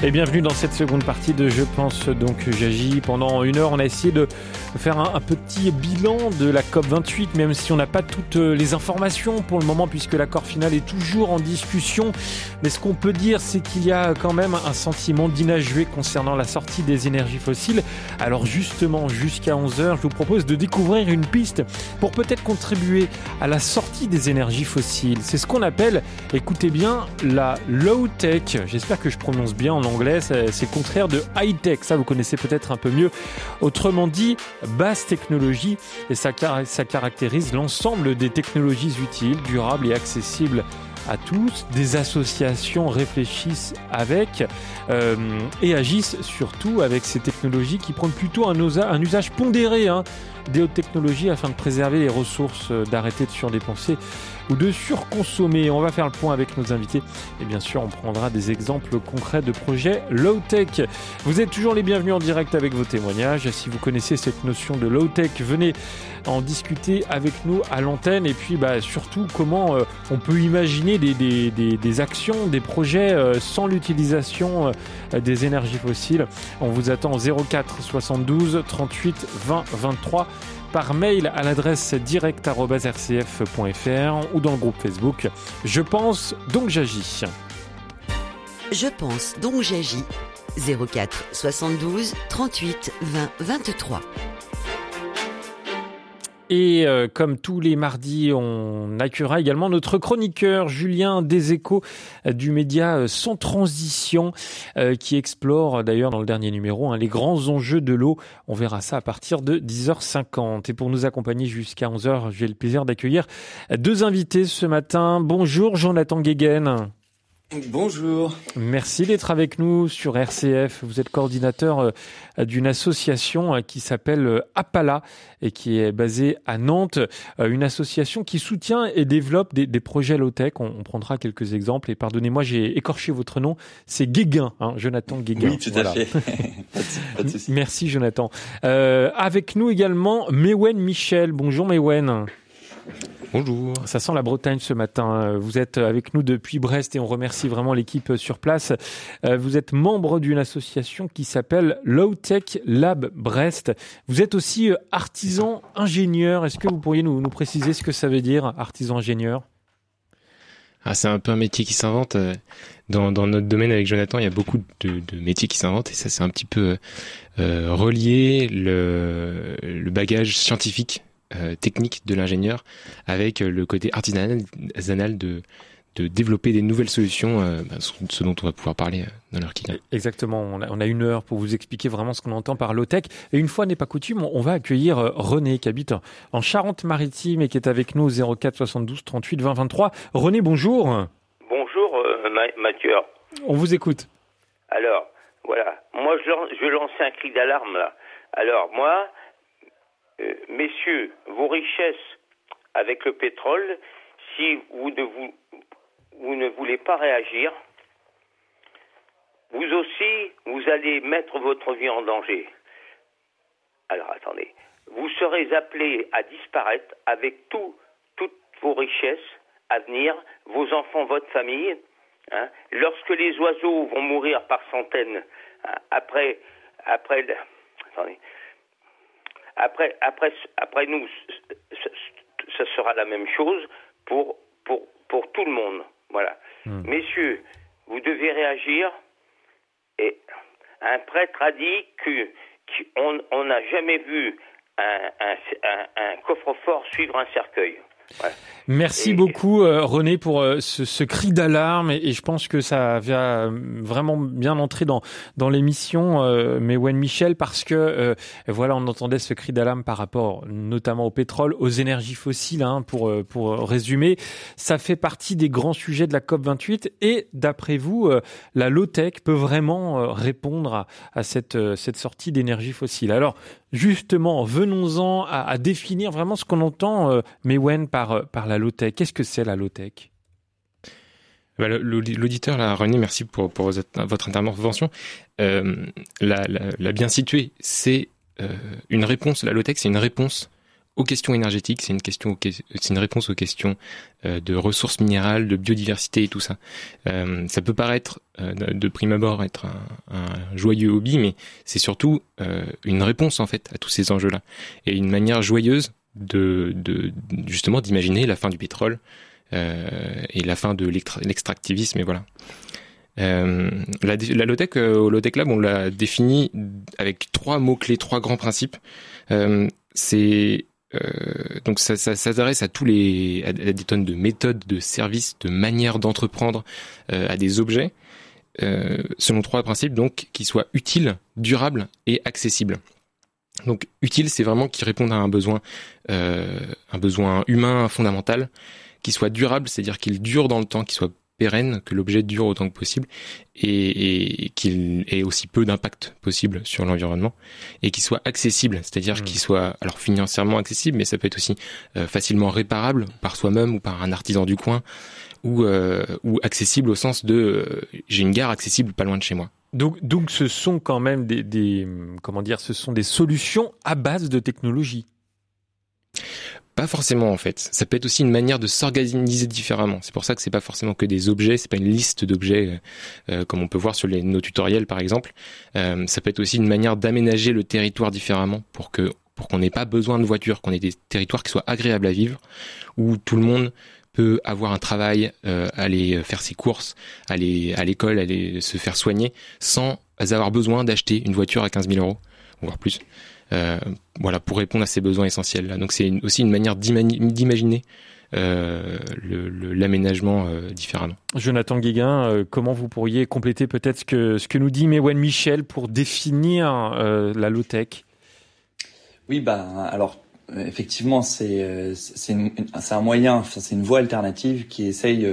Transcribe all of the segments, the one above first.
Et bienvenue dans cette seconde partie de Je pense donc j'agis. Pendant une heure, on a essayé de faire un, petit bilan de la COP 28, même si on n'a pas toutes les informations pour le moment, puisque l'accord final est toujours en discussion. Mais ce qu'on peut dire, c'est qu'il y a quand même un sentiment d'inajoué concernant la sortie des énergies fossiles. Alors justement, jusqu'à 11h, je vous propose de découvrir une piste pour peut-être contribuer à la sortie des énergies fossiles. C'est ce qu'on appelle, écoutez bien, la low-tech. J'espère que je prononce bien en anglais, c'est le contraire de high-tech, ça vous connaissez peut-être un peu mieux. Autrement dit, basse technologie, et ça, ça caractérise l'ensemble des technologies utiles, durables et accessibles à tous. Des associations réfléchissent avec euh, et agissent surtout avec ces technologies qui prennent plutôt un, un usage pondéré hein, des hautes technologies afin de préserver les ressources, euh, d'arrêter de surdépenser ou de surconsommer. On va faire le point avec nos invités et bien sûr on prendra des exemples concrets de projets low-tech. Vous êtes toujours les bienvenus en direct avec vos témoignages. Si vous connaissez cette notion de low-tech, venez en discuter avec nous à l'antenne et puis bah, surtout comment euh, on peut imaginer des, actions, des projets euh, sans l'utilisation euh, des énergies fossiles. On vous attend au 04 72 38 20 23 par mail à l'adresse direct.rcf.fr ou dans le groupe Facebook Je pense donc j'agis. Je pense donc j'agis 04 72 38 20 23. Et euh, comme tous les mardis, on accueillera également notre chroniqueur Julien Deséchos euh, du média euh, Sans Transition qui explore d'ailleurs dans le dernier numéro hein, les grands enjeux de l'eau. On verra ça à partir de 10h50. Et pour nous accompagner jusqu'à 11h, j'ai le plaisir d'accueillir deux invités ce matin. Bonjour Jonathan Guéguen. Bonjour. Merci d'être avec nous sur RCF. Vous êtes coordinateur d'une association qui s'appelle Appala et qui est basée à Nantes. Une association qui soutient et développe des, des projets low-tech. On, on, prendra quelques exemples. Et pardonnez-moi, j'ai écorché votre nom. C'est Guéguin, hein, Jonathan Guéguin. Oui, tout voilà. à fait. pas de souci. Merci Jonathan. Euh, avec nous également Mewen Michel. Bonjour Mewen. Bonjour. Ça sent la Bretagne ce matin. Vous êtes avec nous depuis Brest et on remercie vraiment l'équipe sur place. Vous êtes membre d'une association qui s'appelle Low Tech Lab Brest. Vous êtes aussi artisan ingénieur. Est-ce que vous pourriez nous, nous, préciser ce que ça veut dire, artisan ingénieur? Ah, C'est un peu un métier qui s'invente. Dans, dans, notre domaine avec Jonathan, il y a beaucoup de, de métiers qui s'inventent et ça c'est un petit peu euh, relié le, le bagage scientifique euh, technique de l'ingénieur avec le côté artisanal de, de développer des nouvelles solutions, euh, ce dont on va pouvoir parler dans l'heure qui vient. Exactement, on a, on a, une heure pour vous expliquer vraiment ce qu'on entend par low-tech. Et une fois n'est pas coutume, on va accueillir René qui habite en Charente-Maritime et qui est avec nous au 04 72 38 20 23. René, bonjour. Bonjour euh, Mathieu. On vous écoute. Alors, voilà, moi je, lançais un cri d'alarme là. Alors moi, euh, messieurs, vos richesses avec le pétrole, si vous ne, voulez pas réagir, vous aussi, vous allez mettre votre vie en danger. Alors attendez, vous serez appelés à disparaître avec tout, toutes vos richesses à venir, vos enfants, votre famille. Hein, lorsque les oiseaux vont mourir par centaines, hein, après, après, après, après, après nous, ce sera la même chose pour, pour, pour tout le monde. Voilà. Mmh. Messieurs, vous devez réagir. Et un prêtre a dit qu'on n'a jamais vu un, un, un, un coffre-fort suivre un cercueil. Merci et... beaucoup euh, René pour euh, ce, ce, cri d'alarme. Et, et, je pense que ça va vraiment bien entrer dans dans l'émission euh, Mewen Michel parce que euh, voilà on entendait ce cri d'alarme par rapport notamment au pétrole, aux énergies fossiles hein, pour pour résumer, ça fait partie des grands sujets de la COP 28 et d'après vous la low tech peut vraiment répondre à, à cette cette sortie d'énergie fossile? Alors justement venons-en à, à, définir vraiment ce qu'on entend Mewen par par la low-tech. Qu'est-ce que c'est la low-tech? Bah, L'auditeur, René, merci pour, votre intervention. Euh, la, bien située, c'est euh, une réponse. La low-tech, c'est une réponse aux questions énergétiques, c'est une question, c'est une réponse aux questions euh, de ressources minérales, de biodiversité et tout ça. Euh, ça peut paraître euh, de prime abord être un, un joyeux hobby, mais c'est surtout euh, une réponse en fait à tous ces enjeux-là et une manière joyeuse justement d'imaginer la fin du pétrole et la fin de l'extractivisme et voilà. Euh, la, la au Low-Tech Lab, on l'a défini avec trois mots-clés, trois grands principes. Euh, c'est euh, donc ça, ça, s'adresse à tous les à, des tonnes de méthodes, de services, de manières d'entreprendre, euh, à des objets, euh, selon trois principes donc qui soient utiles, durables et accessibles. Donc utile, c'est vraiment qui répondent à un besoin, euh, un besoin humain fondamental, qui soit durable, c'est-à-dire qu'il dure dans le temps, qu'il soit pérenne, que l'objet dure autant que possible et, et qu'il ait aussi peu d'impact possible sur l'environnement et qu'il soit accessible, c'est-à-dire mmh. qu'il soit alors financièrement accessible, mais ça peut être aussi euh, facilement réparable par soi-même ou par un artisan du coin ou, euh, ou accessible au sens de euh, j'ai une gare accessible pas loin de chez moi. Donc, donc ce sont quand même des, comment dire, ce sont des solutions à base de technologie. Pas forcément en fait. Ça peut être aussi une manière de s'organiser différemment. C'est pour ça que c'est pas forcément que des objets, c'est pas une liste d'objets euh, euh, comme on peut voir sur les, nos tutoriels par exemple. Euh, ça peut être aussi une manière d'aménager le territoire différemment pour que pour qu'on n'ait pas besoin de voitures, qu'on ait des territoires qui soient agréables à vivre, où tout le monde peut avoir un travail, euh, aller faire ses courses, aller à l'école, aller se faire soigner, sans avoir besoin d'acheter une voiture à 15 000 euros, voire plus. Euh, voilà, pour répondre à ces besoins essentiels. Là. Donc c'est aussi une manière d'imaginer euh, l'aménagement euh, différemment. Jonathan Guéguin, euh, comment vous pourriez compléter peut-être ce que, ce que nous dit Mewen Michel pour définir euh, la low-tech? Oui, bah, alors effectivement, c'est c'est un moyen, c'est une voie alternative qui essaye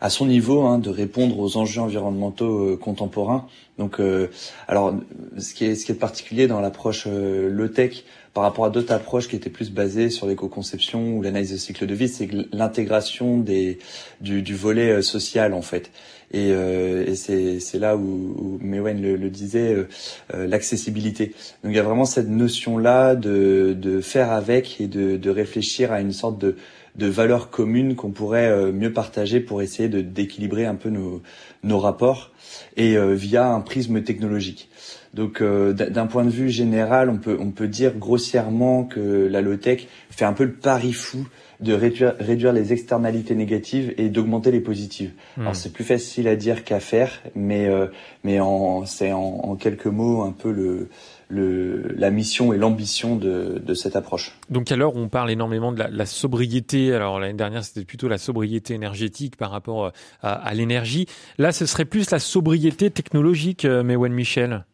à son niveau hein, de répondre aux enjeux environnementaux contemporains donc, euh, alors, ce qui est ce qui est particulier dans l'approche euh, low tech par rapport à d'autres approches qui étaient plus basées sur l'éco-conception ou l'analyse de cycle de vie, c'est l'intégration des du, du, volet euh, social en fait. Et, euh, et c'est c'est là où, où Mewen le, le disait, euh, l'accessibilité. Donc il y a vraiment cette notion là de de faire avec et de de réfléchir à une sorte de de valeurs communes qu'on pourrait mieux partager pour essayer de d'équilibrer un peu nos nos rapports et euh, via un prisme technologique. Donc euh, d'un point de vue général, on peut on peut dire grossièrement que la low tech fait un peu le pari fou de réduire, réduire les externalités négatives et d'augmenter les positives. Hmm. Alors c'est plus facile à dire qu'à faire, mais euh, mais en c'est en, en, quelques mots un peu le le, la mission et l'ambition de, de, cette approche. Donc à l'heure où on parle énormément de la, la sobriété, alors l'année dernière c'était plutôt la sobriété énergétique par rapport euh, à, à l'énergie, là ce serait plus la sobriété technologique, euh, Mewen Michel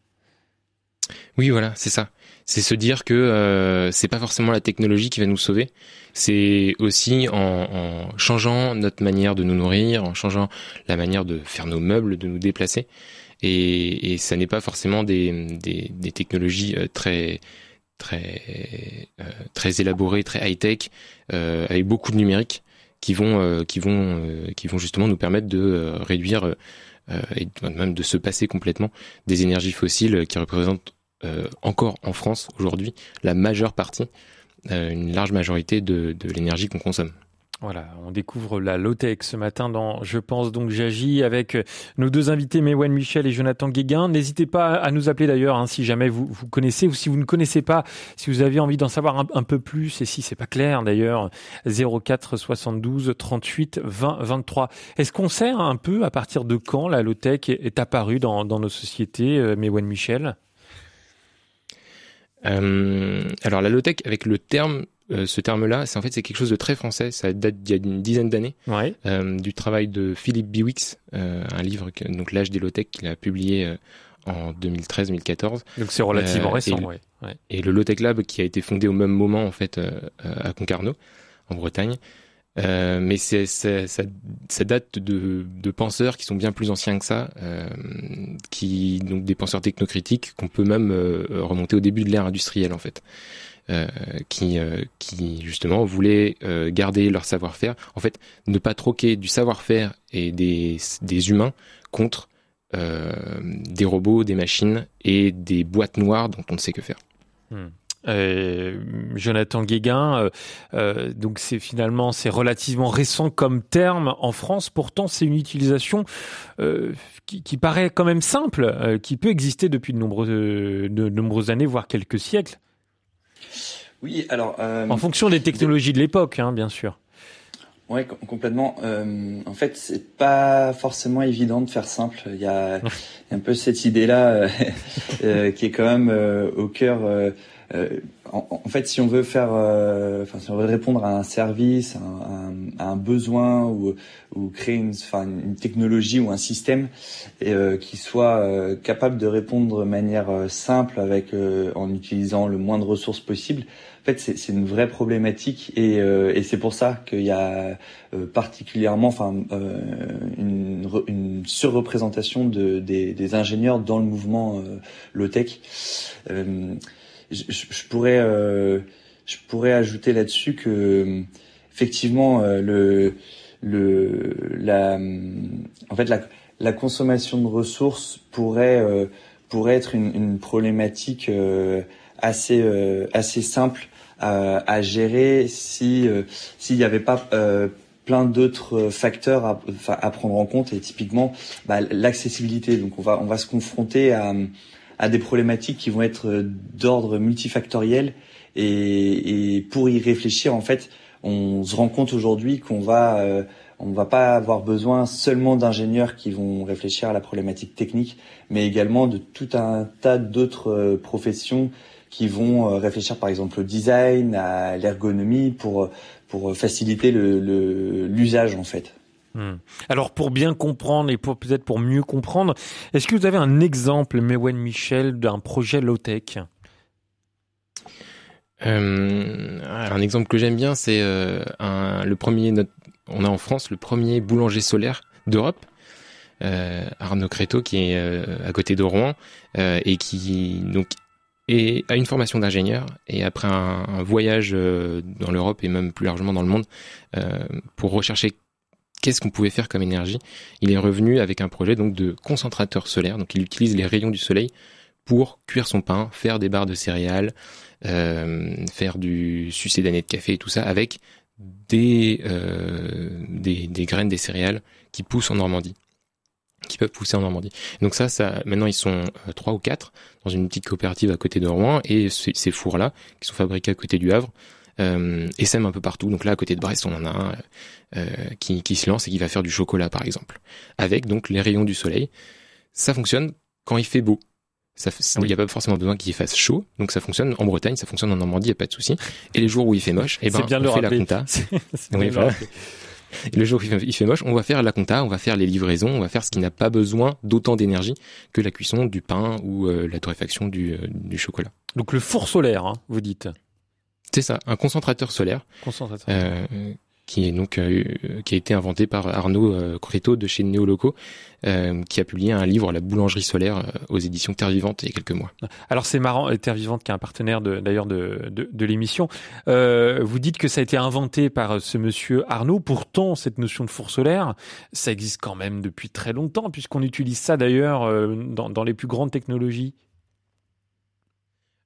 Oui voilà, c'est ça. C'est se dire que euh, c'est pas forcément la technologie qui va nous sauver, c'est aussi en, en changeant notre manière de nous nourrir, en changeant la manière de faire nos meubles, de nous déplacer et, et ça n'est pas forcément des, technologies euh, très très euh, très élaborées, très high tech, euh, avec beaucoup de numérique, qui vont qui vont qui vont justement nous permettre de réduire et même de se passer complètement des énergies fossiles qui représentent encore en France aujourd'hui la majeure partie, une large majorité de l'énergie qu'on consomme. Voilà, on découvre la low-tech ce matin dans Je pense donc j'agis avec nos deux invités, Mewen Michel et Jonathan Guéguin. N'hésitez pas à nous appeler d'ailleurs hein, si jamais vous, connaissez ou si vous ne connaissez pas, si vous avez envie d'en savoir un, peu plus et si c'est pas clair d'ailleurs, 04 72 38 20 23. Est-ce qu'on sait un peu à partir de quand la low-tech est apparue dans, dans nos sociétés, euh, Mewen Michel? Euh, alors la low-tech avec le terme euh, ce terme-là, c'est en fait c'est quelque chose de très français. Ça date d'il y a une dizaine d'années, ouais. euh, du travail de Philippe Biwix, euh, un livre que, donc l'âge des low-tech qu'il a publié euh, en 2013-2014. Donc c'est relativement récent, et, ouais. ouais. Et le low-tech lab qui a été fondé au même moment en fait à Concarneau, en Bretagne. Euh, mais c'est, ça, ça, date de, de, penseurs qui sont bien plus anciens que ça, euh, qui donc des penseurs technocritiques qu'on peut même euh, remonter au début de l'ère industrielle en fait. Qui, qui justement voulaient garder leur savoir-faire. En fait, ne pas troquer du savoir-faire et des, des humains contre des robots, des machines et des boîtes noires dont on ne sait que faire. Hmm. Euh, Jonathan Guéguin. Euh, euh, donc c'est finalement c'est relativement récent comme terme en France. Pourtant c'est une utilisation qui, paraît quand même simple, qui peut exister depuis de nombreuses, de nombreuses années, voire quelques siècles. Oui, alors en fonction des technologies de l'époque, hein, bien sûr. Ouais, complètement. Euh, en fait, c'est pas forcément évident de faire simple. Il y a, il y a un peu cette idée-là euh, qui est quand même au cœur euh, en, en, fait, si on veut faire, euh, enfin, si on veut répondre à un service, à un, à un besoin ou, ou créer une, enfin, une technologie ou un système euh, qui soit euh, capable de répondre de manière simple avec en utilisant le moins de ressources possible, en fait, c'est une vraie problématique et, et c'est pour ça qu'il y a particulièrement, enfin, une, une, surreprésentation de, des, des, ingénieurs dans le mouvement low tech je, je, pourrais euh, je pourrais ajouter là-dessus que effectivement euh, le le la en fait la la consommation de ressources pourrait euh, pourrait être une, une problématique assez assez simple à, à gérer si s'il n'y avait pas plein d'autres facteurs à, à, prendre en compte et typiquement bah, l'accessibilité. Donc on va on va se confronter à à des problématiques qui vont être euh, d'ordre multifactoriel et, et, pour y réfléchir en fait on se rend compte aujourd'hui qu'on va euh, on va pas avoir besoin seulement d'ingénieurs qui vont réfléchir à la problématique technique mais également de tout un tas d'autres euh, professions qui vont réfléchir par exemple au design à l'ergonomie pour pour faciliter le l'usage en fait Hmm. Alors pour bien comprendre et peut-être pour mieux comprendre, est-ce que vous avez un exemple, Mewen Michel, d'un projet low-tech? Euh, Un exemple que j'aime bien, c'est euh, le premier. on a en France le premier boulanger solaire d'Europe. Euh, Arnaud Créteau qui est à côté de Rouen et qui donc et a une formation d'ingénieur et après un voyage dans l'Europe et même plus largement dans le monde pour rechercher qu'est-ce qu'on pouvait faire comme énergie? Il est revenu avec un projet donc de concentrateur solaire. Donc il utilise les rayons du soleil pour cuire son pain, faire des barres de céréales, euh, faire du sucé d'année de café et tout ça avec des, euh, des, des graines des céréales qui poussent en Normandie qui peuvent pousser en Normandie. Donc ça, ça, maintenant ils sont euh, trois ou quatre dans une petite coopérative à côté de Rouen et ces fours-là qui sont fabriqués à côté du Havre euh, et sème un peu partout. Donc là, à côté de Brest, on en a un euh, qui, qui se lance et qui va faire du chocolat, par exemple, avec donc les rayons du soleil. Ça fonctionne quand il fait beau. Ça, il n'y a pas forcément besoin qu'il fasse chaud, donc ça fonctionne en Bretagne, ça fonctionne en Normandie, il n'y a pas de souci. Et les jours où il fait moche, eh ben, bien on fait la compta. Et le jour où il fait moche, on va faire la compta, on va faire les livraisons, on va faire ce qui n'a pas besoin d'autant d'énergie que la cuisson du pain ou euh, la torréfaction du, euh, du chocolat. Donc le four solaire, hein, vous dites c'est ça, un concentrateur solaire. Concentrateur. Euh, qui est donc euh, qui a été inventé par Arnaud euh, Creto de chez Néoloco, euh, qui a publié un livre La boulangerie solaire euh, aux éditions Terre Vivante il y a quelques mois. Alors c'est marrant, Terre Vivante qui est un partenaire d'ailleurs de, de, de, l'émission. vous dites que ça a été inventé par ce monsieur Arnaud. Pourtant, cette notion de four solaire, ça existe quand même depuis très longtemps, puisqu'on utilise ça d'ailleurs dans, dans les plus grandes technologies.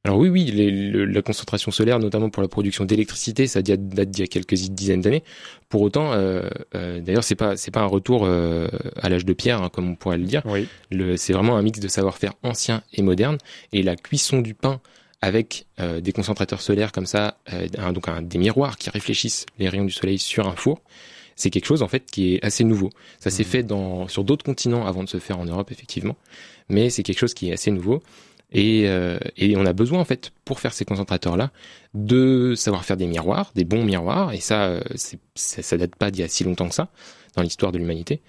Alors oui, oui, la concentration solaire, notamment pour la production d'électricité, ça date d'il y a quelques dizaines d'années. Pour autant, euh, euh, d'ailleurs, c'est pas c'est pas un retour euh, à l'âge de pierre, hein, comme on pourrait le dire. Oui. c'est vraiment un mix de savoir-faire ancien et moderne. Et la cuisson du pain avec des concentrateurs solaires comme ça, donc un, des miroirs qui réfléchissent les rayons du soleil sur un four, c'est quelque chose en fait qui est assez nouveau. Ça s'est mmh. fait dans sur d'autres continents avant de se faire en Europe effectivement, mais c'est quelque chose qui est assez nouveau. Et, euh, et, on a besoin en fait pour faire ces concentrateurs là de savoir faire des miroirs, des bons miroirs. Et ça, euh, ça, ça date pas d'il y a si longtemps que ça dans l'histoire de l'humanité.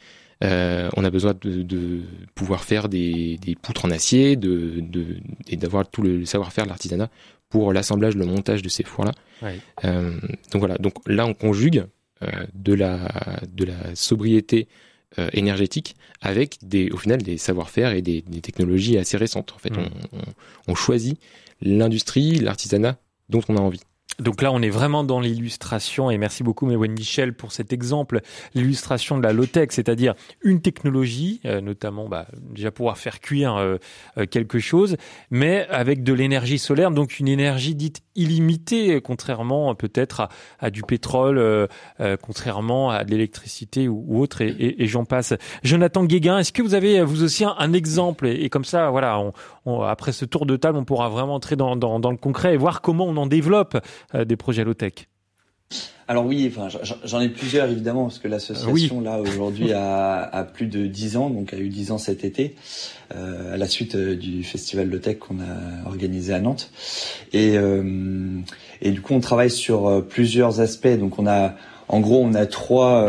Euh, on a besoin de, de pouvoir faire des, des, poutres en acier, de, de et d'avoir tout le savoir-faire de l'artisanat pour l'assemblage, le montage de ces fours-là. Euh, donc voilà. Donc là, on conjugue euh, de la de la sobriété euh, énergétique avec des, au final des savoir-faire et des, des, technologies assez récentes. En fait, mm. on, on, choisit l'industrie, l'artisanat dont on a envie. Donc là, on est vraiment dans l'illustration et merci beaucoup, Mewen Michel, pour cet exemple, l'illustration de la low-tech, c'est-à-dire une technologie, euh, notamment bah, déjà pouvoir faire cuire euh, quelque chose, mais avec de l'énergie solaire, donc une énergie dite illimitée, contrairement peut-être à, du pétrole, contrairement à de l'électricité ou, autre, et, j'en passe. Jonathan Guéguin, est-ce que vous avez vous aussi un, exemple? Et, comme ça, voilà, après ce tour de table, on pourra vraiment entrer dans, le concret et voir comment on en développe euh, des projets low-tech alors oui, enfin, j'en ai plusieurs évidemment parce que l'association là aujourd'hui a, plus de 10 ans, donc a eu 10 ans cet été euh, à la suite euh, du festival de tech qu'on a organisé à Nantes. Et, et du coup, on travaille sur plusieurs aspects. Donc on a en gros, on a trois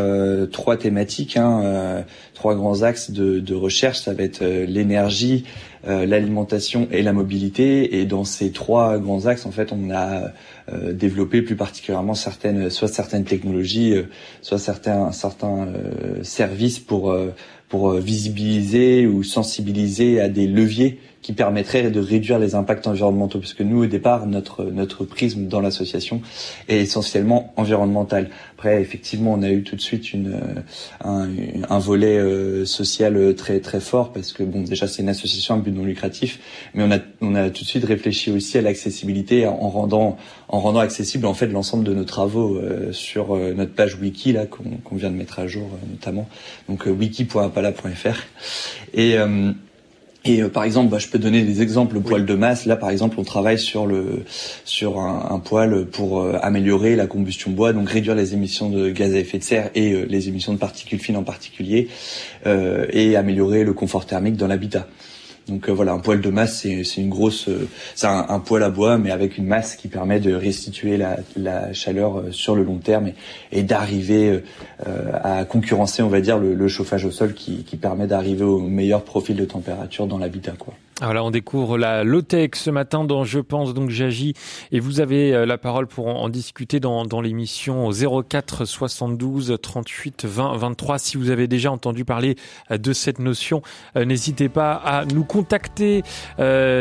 trois thématiques, hein, trois grands axes de, de, recherche. Ça va être l'énergie, l'alimentation et la mobilité. Et dans ces trois grands axes, en fait, on a euh, développer plus particulièrement certaines, soit certaines technologies, euh, soit certains certains euh, services pour pour visibiliser ou sensibiliser à des leviers qui permettrait de réduire les impacts environnementaux, parce que nous, au départ, notre notre prisme dans l'association est essentiellement environnemental. Après, effectivement, on a eu tout de suite une un, un volet euh, social très très fort, parce que bon, déjà c'est une association à but non lucratif, mais on a on a tout de suite réfléchi aussi à l'accessibilité en rendant en rendant accessible en fait l'ensemble de nos travaux euh, sur euh, notre page wiki là qu'on vient de mettre à jour notamment, donc wiki.apala.fr et et euh, par exemple, bah, je peux donner des exemples. Le poil de masse, là par exemple, on travaille sur le sur un, un poêle pour euh, améliorer la combustion bois, donc réduire les émissions de gaz à effet de serre et euh, les émissions de particules fines en particulier, et améliorer le confort thermique dans l'habitat. Donc euh, voilà, un poêle de masse, c'est une grosse, euh, c'est un, poêle à bois, mais avec une masse qui permet de restituer la, chaleur euh, sur le long terme et, d'arriver à concurrencer, on va dire, le, chauffage au sol qui, permet d'arriver au meilleur profil de température dans l'habitat. Alors on découvre la low-tech ce matin dans Je pense donc j'agis et vous avez euh, la parole pour en, discuter dans, dans l'émission 04 72 38 20 23. Si vous avez déjà entendu parler euh, de cette notion, euh, n'hésitez pas à nous contacter.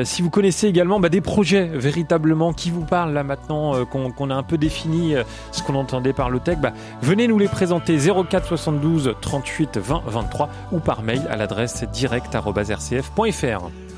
si vous connaissez également bah, des projets véritablement qui vous parlent là maintenant qu'on a un peu défini ce qu'on entendait par low-tech, bah, venez nous les présenter 04 72 38 20 23 ou par mail à l'adresse direct@rcf.fr.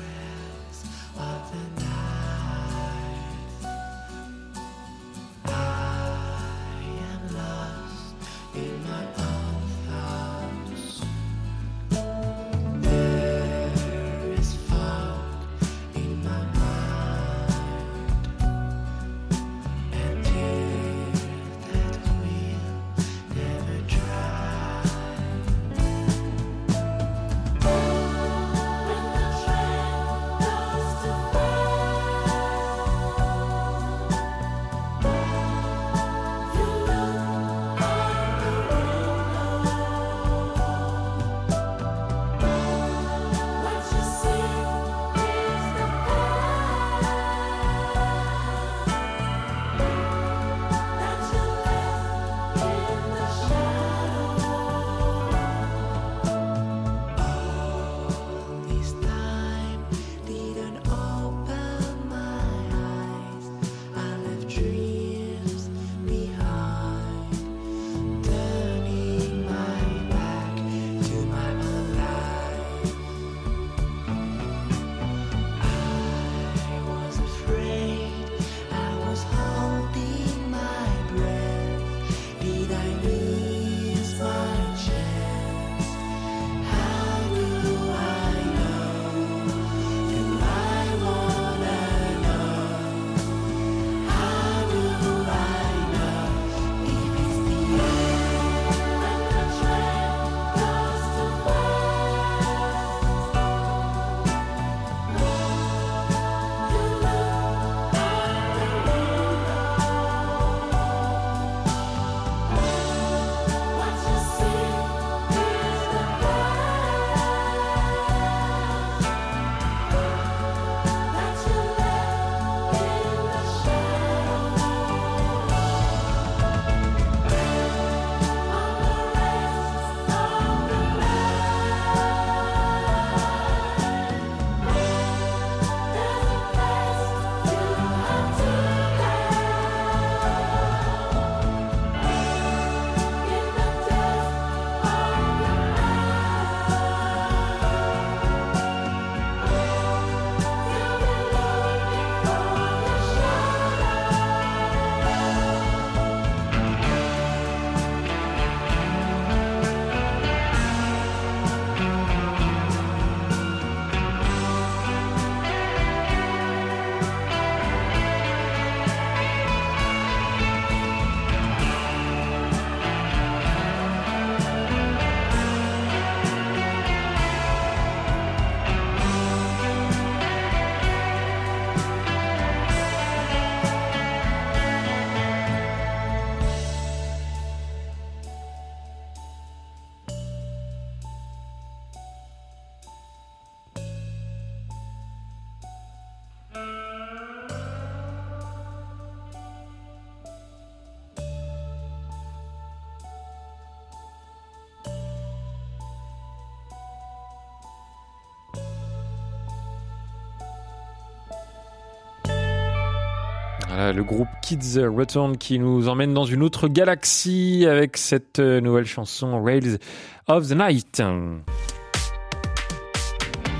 le groupe Kids Return qui nous emmène dans une autre galaxie avec cette nouvelle chanson Rails of the Night.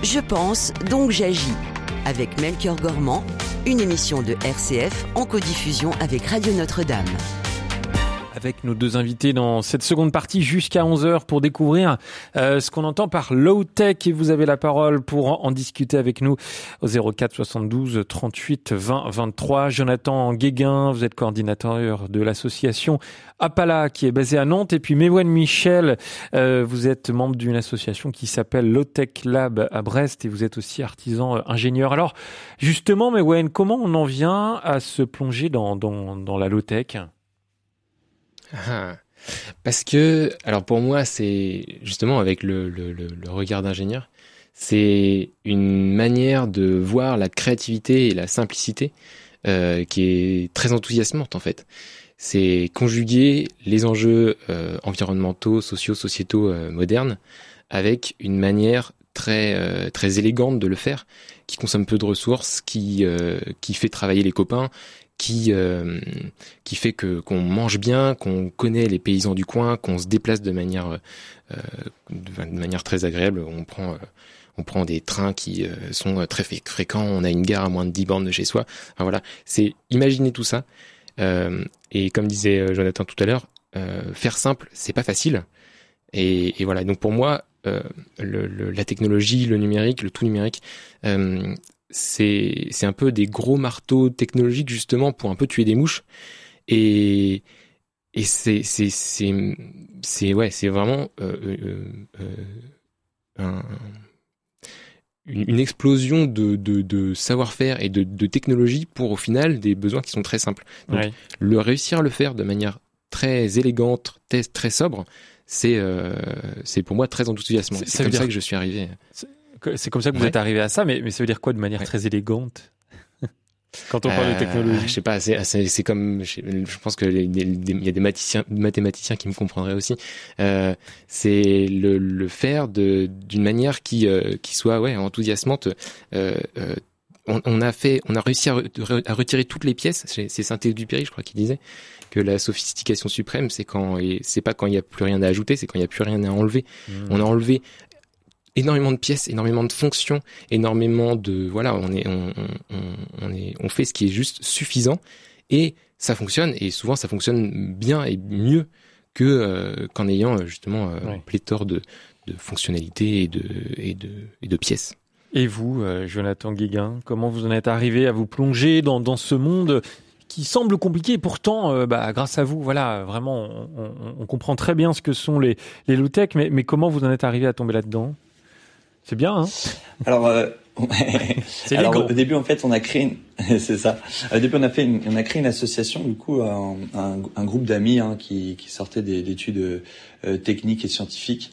Je pense, donc j'agis. Avec Melchior Gormand, une émission de RCF en codiffusion avec Radio Notre-Dame avec nos deux invités dans cette seconde partie jusqu'à 11h pour découvrir euh, ce qu'on entend par low tech et vous avez la parole pour en, discuter avec nous au 04 72 38 20 23. Jonathan Guéguin, vous êtes coordinateur de l'association Apala qui est basée à Nantes et puis Mewen Michel, euh, vous êtes membre d'une association qui s'appelle Low Tech Lab à Brest et vous êtes aussi artisan euh, ingénieur. Alors justement Mewen, comment on en vient à se plonger dans, dans, dans la low tech ah. Parce que, alors pour moi, c'est justement avec le, le, le, regard d'ingénieur, c'est une manière de voir la créativité et la simplicité euh, qui est très enthousiasmante en fait. C'est conjuguer les enjeux euh, environnementaux, sociaux, sociétaux euh, modernes avec une manière très euh, très élégante de le faire, qui consomme peu de ressources, qui euh, qui fait travailler les copains, qui euh, qui fait que qu'on mange bien, qu'on connaît les paysans du coin, qu'on se déplace de manière euh, de, manière très agréable. On prend euh, on prend des trains qui sont très fréquents. On a une gare à moins de 10 bornes de chez soi. Enfin, voilà, c'est imaginer tout ça. et comme disait Jonathan tout à l'heure, faire simple, c'est pas facile. Et, et, voilà. Donc pour moi, le, le, la technologie, le numérique, le tout numérique, c'est c'est un peu des gros marteaux technologiques justement pour un peu tuer des mouches et et c'est c'est c'est c'est ouais c'est vraiment euh, euh, euh, un, une, explosion de, de, de savoir-faire et de, de technologie pour au final des besoins qui sont très simples. Donc, le réussir à le faire de manière très élégante, très, très sobre, c'est euh, c'est pour moi très enthousiasmant. C'est comme ça que je suis arrivé. C'est comme ça que vous êtes arrivé à ça, mais, mais ça veut dire quoi de manière très élégante quand on parle de euh, technologie? Je sais pas, c'est comme, je, pense que il y a des mathématiciens, mathématiciens qui me comprendraient aussi. Euh, c'est le, le, faire d'une manière qui euh, qui soit ouais enthousiasmante. On, on, a fait, on a réussi à, à retirer toutes les pièces. C'est Saint-Exupéry, je crois, qui disait que la sophistication suprême, c'est quand c'est pas quand il y a plus rien à ajouter, c'est quand il y a plus rien à enlever. Mmh. On a enlevé énormément de pièces, énormément de fonctions, énormément de voilà, on est on, on, on est on fait ce qui est juste suffisant et ça fonctionne et souvent ça fonctionne bien et mieux que euh, qu'en ayant euh, justement euh, pléthore de, de fonctionnalités et de et de et de pièces. Et vous, euh, Jonathan Guéguin, comment vous en êtes arrivé à vous plonger dans dans ce monde qui semble compliqué. Pourtant, bah, grâce à vous, voilà, vraiment, on, on, comprend très bien ce que sont les, les low-tech. Mais, mais comment vous en êtes arrivé à tomber là-dedans? C'est bien, hein Alors, euh, Alors au début, en fait, on a créé, une... c'est ça. Au début, on a fait, une... on a créé une association, du coup, un, un, groupe d'amis hein, qui, qui sortaient d'études euh, techniques et scientifiques.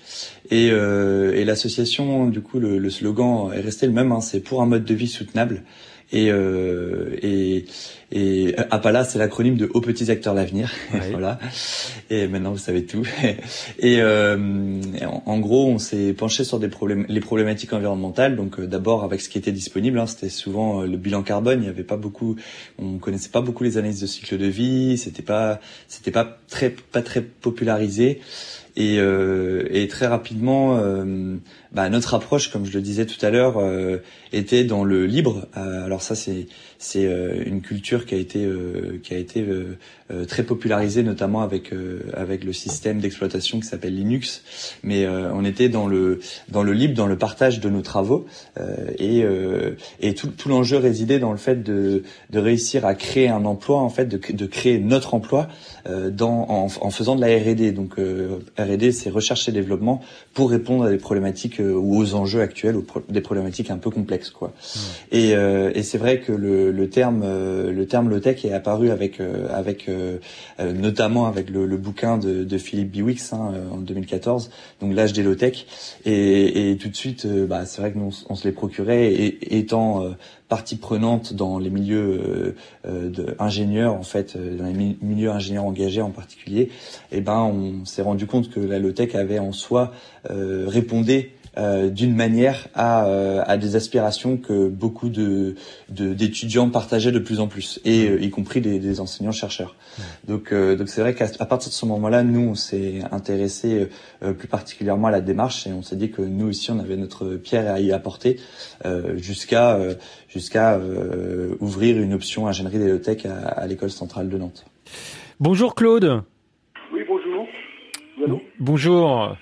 Et, euh, et l'association, du coup, le, le, slogan est resté le même. Hein, c'est pour un mode de vie soutenable. Et, euh, et, et APALA, c'est l'acronyme de Aux petits acteurs d'avenir. voilà. Et maintenant, vous savez tout. et euh, en, gros, on s'est penché sur des problèmes, les problématiques environnementales. Donc, euh, d'abord avec ce qui était disponible. Hein, c'était souvent euh, le bilan carbone. Il y avait pas beaucoup, on connaissait pas beaucoup les analyses de cycle de vie. C'était pas, c'était pas très, pas très popularisé. Et, euh, et, très rapidement, euh, bah, notre approche, comme je le disais tout à l'heure, euh, était dans le libre. Euh, alors ça, c'est c'est euh, une culture qui a été qui a été très popularisée, notamment avec avec le système d'exploitation qui s'appelle Linux. Mais on était dans le dans le libre, dans le partage de nos travaux, et et tout, tout l'enjeu résidait dans le fait de de réussir à créer un emploi, en fait, de, de créer notre emploi dans en, en faisant de la R&D. Donc R&D, c'est recherche et développement pour répondre à des problématiques euh, ou aux enjeux actuels, ou des problématiques un peu complexes, quoi. Et, euh, et c'est vrai que le, le terme, euh, le terme low tech est apparu avec, avec notamment avec le, le bouquin de, de, Philippe Biwix hein, en 2014, donc l'âge des low tech. Et, et tout de suite, bah, c'est vrai que nous on, se les procurait, et, étant partie prenante dans les milieux euh, de, ingénieurs en fait, dans les milieux ingénieurs engagés en particulier, eh ben on s'est rendu compte que la low tech avait en soi euh, répondait euh, d'une manière à, euh, à des aspirations que beaucoup de d'étudiants partageaient de plus en plus, et euh, y compris des, des enseignants chercheurs. Donc donc c'est vrai qu'à partir de ce moment-là, nous on s'est intéressé plus particulièrement à la démarche et on s'est dit que nous aussi on avait notre pierre à y apporter jusqu'à jusqu'à ouvrir une option ingénierie d'élothèque à, à l'école centrale de Nantes. Bonjour Claude. Oui bonjour. Bonjour.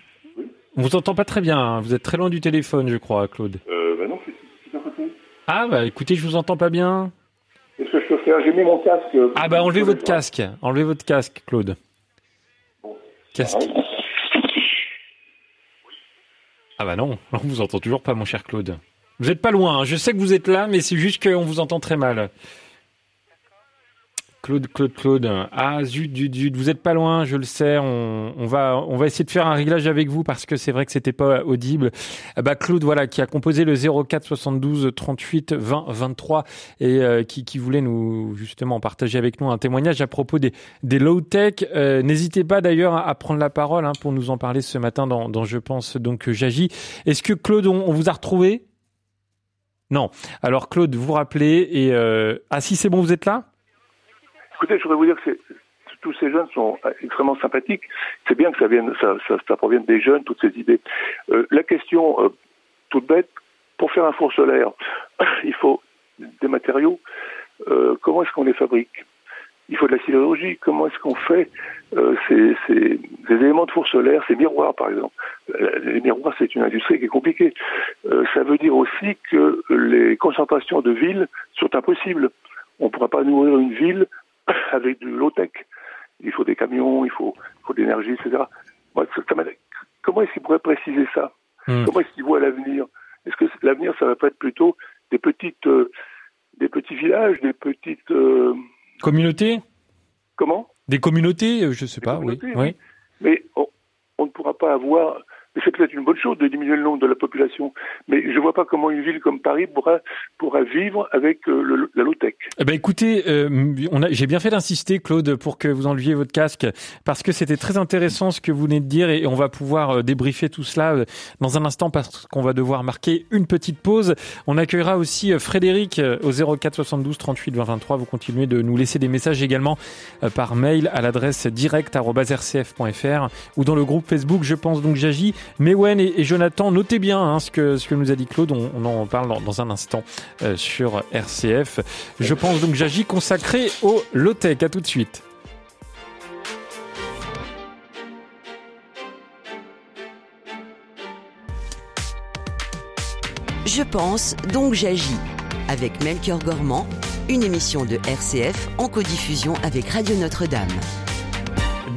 On vous entend pas très bien. Hein. Vous êtes très loin du téléphone, je crois, Claude. Euh, bah non, c'est pas Ah bah écoutez, je vous entends pas bien. Qu'est-ce que je peux faire J'ai mis mon casque. Euh, ah bah enlevez votre casque. Enlevez votre casque, Claude. Casque. Ah bah non, on vous entend toujours pas, mon cher Claude. Vous êtes pas loin. Hein. Je sais que vous êtes là, mais c'est juste qu'on vous entend très mal. Claude, Claude, Claude. Ah, zut, zut, zut. Vous êtes pas loin, je le sais. On, va, on va essayer de faire un réglage avec vous parce que c'est vrai que c'était pas audible. Ah bah, Claude, voilà, qui a composé le 04 72 38 20 23 et euh, qui, qui voulait nous, justement, partager avec nous un témoignage à propos des, low-tech. Euh, n'hésitez pas d'ailleurs à, prendre la parole hein, pour nous en parler ce matin dans, Je pense donc j'agis. Est-ce que Claude, on vous a retrouvé? Non. Alors Claude, vous rappelez et euh... ah si c'est bon, vous êtes là? Écoutez, je voudrais vous dire que tous ces jeunes sont extrêmement sympathiques. C'est bien que ça, vienne, ça, provienne des jeunes, toutes ces idées. Euh, la question euh, toute bête, pour faire un four solaire, il faut des matériaux. Euh, comment est-ce qu'on les fabrique? Il faut de la sidérurgie. Comment est-ce qu'on fait ces, ces, éléments de four solaire, ces miroirs par exemple? Les miroirs, c'est une industrie qui est compliquée. ça veut dire aussi que les concentrations de villes sont impossibles. On ne pourra pas nourrir une ville avec du low-tech. Il faut des camions, il faut, faut de l'énergie, etc. comment est-ce qu'il pourrait préciser ça? Hmm. Comment est-ce qu'il voit l'avenir? Est-ce que l'avenir, ça va pas être plutôt des petites, euh, des petits villages, des petites communautés Comment? Des communautés, euh, je sais pas. Oui. oui. Mais on, ne pourra pas avoir c'est peut-être une bonne chose de diminuer le nombre de la population, mais je ne vois pas comment une ville comme Paris pourra, pourra vivre avec euh, la low-tech. Eh ben écoutez, euh, j'ai bien fait d'insister, Claude, pour que vous enleviez votre casque, parce que c'était très intéressant ce que vous venez de dire, et on va pouvoir euh, débriefer tout cela dans un instant, parce qu'on va devoir marquer une petite pause. On accueillera aussi Frédéric au 04 72 38 20 23. Vous continuez de nous laisser des messages également par mail à l'adresse direct.rcf.fr ou dans le groupe Facebook Je pense donc j'agis. Mewen et, et, Jonathan, notez bien hein, ce, que, nous a dit Claude, on, en parle dans, un instant euh, sur RCF. Je pense donc j'agis consacré au low-tech. À tout de suite. Je pense, donc j'agis. Avec Melchior Gormand, une émission de RCF en codiffusion avec Radio Notre-Dame.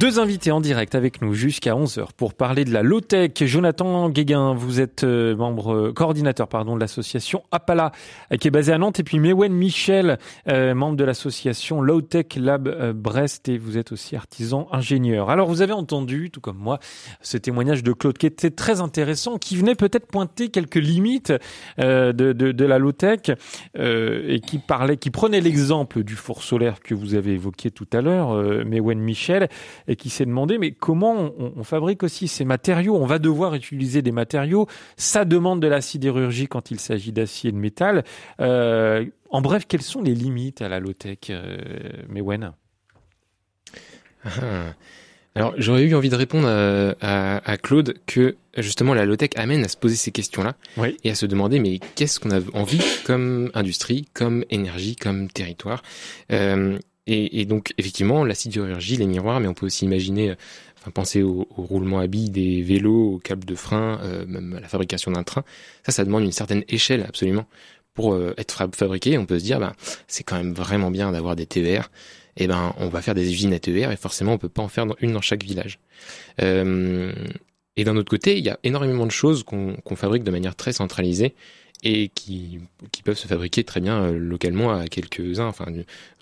Deux invités en direct avec nous jusqu'à 11h pour parler de la low-tech. Jonathan Guéguin, vous êtes euh, membre, euh, coordinateur pardon, de l'association Apala euh, qui est basée à Nantes. Et puis Mewen Michel, membre de l'association Low-Tech Lab Brest et vous êtes aussi artisan ingénieur. Alors vous avez entendu, tout comme moi, ce témoignage de Claude qui était très intéressant, qui venait peut-être pointer quelques limites de, de, la low-tech et qui parlait, qui prenait l'exemple du four solaire que vous avez évoqué tout à l'heure, Mewen Michel qui s'est demandé mais comment on, fabrique aussi ces matériaux? On va devoir utiliser des matériaux. Ça demande de la sidérurgie quand il s'agit d'acier et de métal. Euh, en bref, quelles sont les limites à la low-tech, euh, Mewen? Ah, alors, j'aurais eu envie de répondre à, Claude que justement la low-tech amène à se poser ces questions-là et à se demander mais qu'est-ce qu'on a envie comme industrie, comme énergie, comme territoire? Euh, et, donc, effectivement, la sidérurgie, les miroirs, mais on peut aussi imaginer, euh, enfin, penser au, roulement à billes des vélos, aux câbles de frein, euh, même à la fabrication d'un train. Ça, ça demande une certaine échelle, absolument. Pour euh, être fabriqué, on peut se dire, bah, c'est quand même vraiment bien d'avoir des TER. Et eh ben, on va faire des usines à TER et forcément, on peut pas en faire une dans chaque village. et d'un autre côté, il y a énormément de choses qu'on fabrique de manière très centralisée et qui, qui peuvent se fabriquer très bien euh, localement à quelques-uns. Enfin,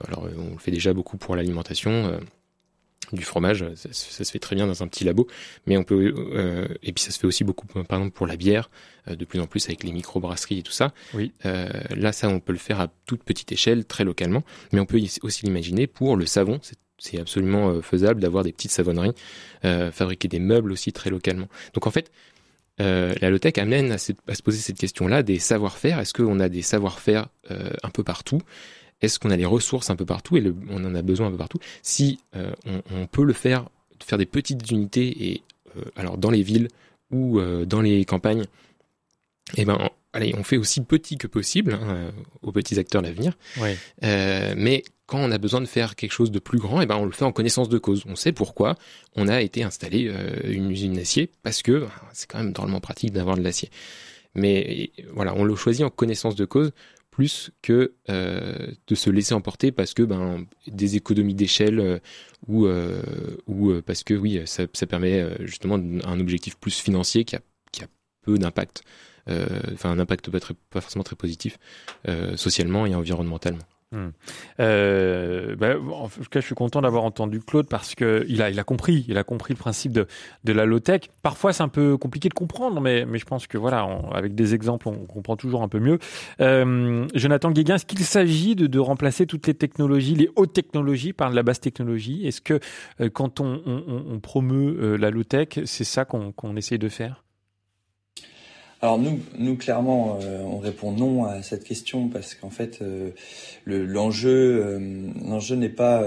alors on le fait déjà beaucoup pour l'alimentation. Euh, du fromage, ça, se fait très bien dans un petit labo, mais on peut euh, et puis ça se fait aussi beaucoup, par exemple pour la bière, de plus en plus avec les microbrasseries et tout ça. Oui. là, ça, on peut le faire à toute petite échelle, très localement, mais on peut aussi l'imaginer pour le savon. C'est absolument faisable d'avoir des petites savonneries, fabriquer des meubles aussi très localement. Donc en fait, la low-tech amène à, se poser cette question-là des savoir-faire. Est-ce qu'on a des savoir-faire un peu partout? Est-ce qu'on a les ressources un peu partout? Et on en a besoin un peu partout. Si on, on, peut le faire, faire des petites unités et alors dans les villes ou dans les campagnes, eh ben allez, on fait aussi petit que possible hein, aux petits acteurs d'avenir. Euh, mais quand on a besoin de faire quelque chose de plus grand, eh ben on le fait en connaissance de cause. On sait pourquoi on a été installé euh, une usine d'acier parce que bah, c'est quand même drôlement pratique d'avoir de l'acier. Mais voilà, on le choisit en connaissance de cause plus que euh, de se laisser emporter parce que ben des économies d'échelle euh, ou euh, ou euh, parce que oui ça, ça permet justement un objectif plus financier qui a qui a peu d'impact euh, enfin un impact pas, très, pas forcément très positif euh, socialement et environnementalement. Hmm. Euh, bah, en tout cas, je suis content d'avoir entendu Claude parce que il a, compris, il a compris le principe de, de la low-tech. Parfois, c'est un peu compliqué de comprendre, mais, je pense que voilà, avec des exemples, on comprend toujours un peu mieux. Euh, Jonathan Guéguin, est-ce qu'il s'agit de, remplacer toutes les technologies, les hautes technologies par de la basse technologie? Est-ce que quand on, promeut la low-tech, c'est ça qu'on essaye de faire? Alors nous, nous clairement, euh, on répond non à cette question parce qu'en fait, euh, l'enjeu, euh, l'enjeu n'est pas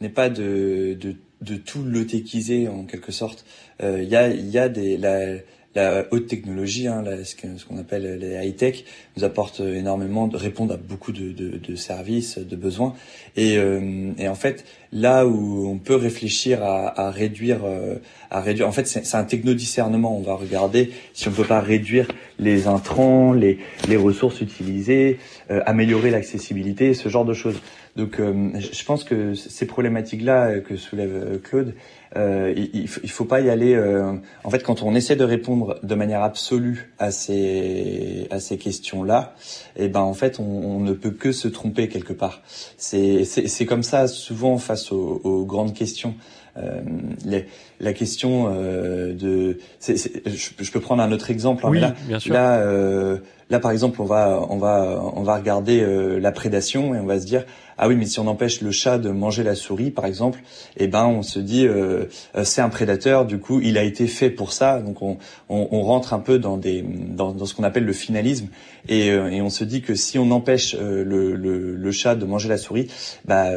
n'est pas de, de, de tout lotéquiser en quelque sorte. Il y a il y a des la, la haute technologie, hein, ce qu'on appelle les high tech, nous apporte énormément, de répondre à beaucoup de, de, de services, de besoins. Et, euh, et, en fait, là où on peut réfléchir à, à réduire, euh, à réduire, en fait, c'est un techno-discernement. On va regarder si on peut pas réduire les intrants, les, les ressources utilisées, euh, améliorer l'accessibilité, ce genre de choses. Donc, je pense que ces problématiques-là que soulève Claude, euh, il, il, faut pas y aller. Euh, en fait, quand on essaie de répondre de manière absolue à ces à ces questions-là, eh ben en fait, on, on, ne peut que se tromper quelque part. C'est c'est comme ça souvent face aux, aux grandes questions. Euh, les, la question euh, de, je, peux prendre un autre exemple. Hein, oui, là, bien sûr. Là, euh, là, par exemple, on va, on va, on va regarder la prédation et on va se dire, ah oui, mais si on empêche le chat de manger la souris, par exemple, eh ben on se dit euh, euh, c'est un prédateur. Du coup, il a été fait pour ça. Donc on, on, on rentre un peu dans des dans, dans ce qu'on appelle le finalisme et, euh, et, on se dit que si on empêche le, le, le, chat de manger la souris, bah,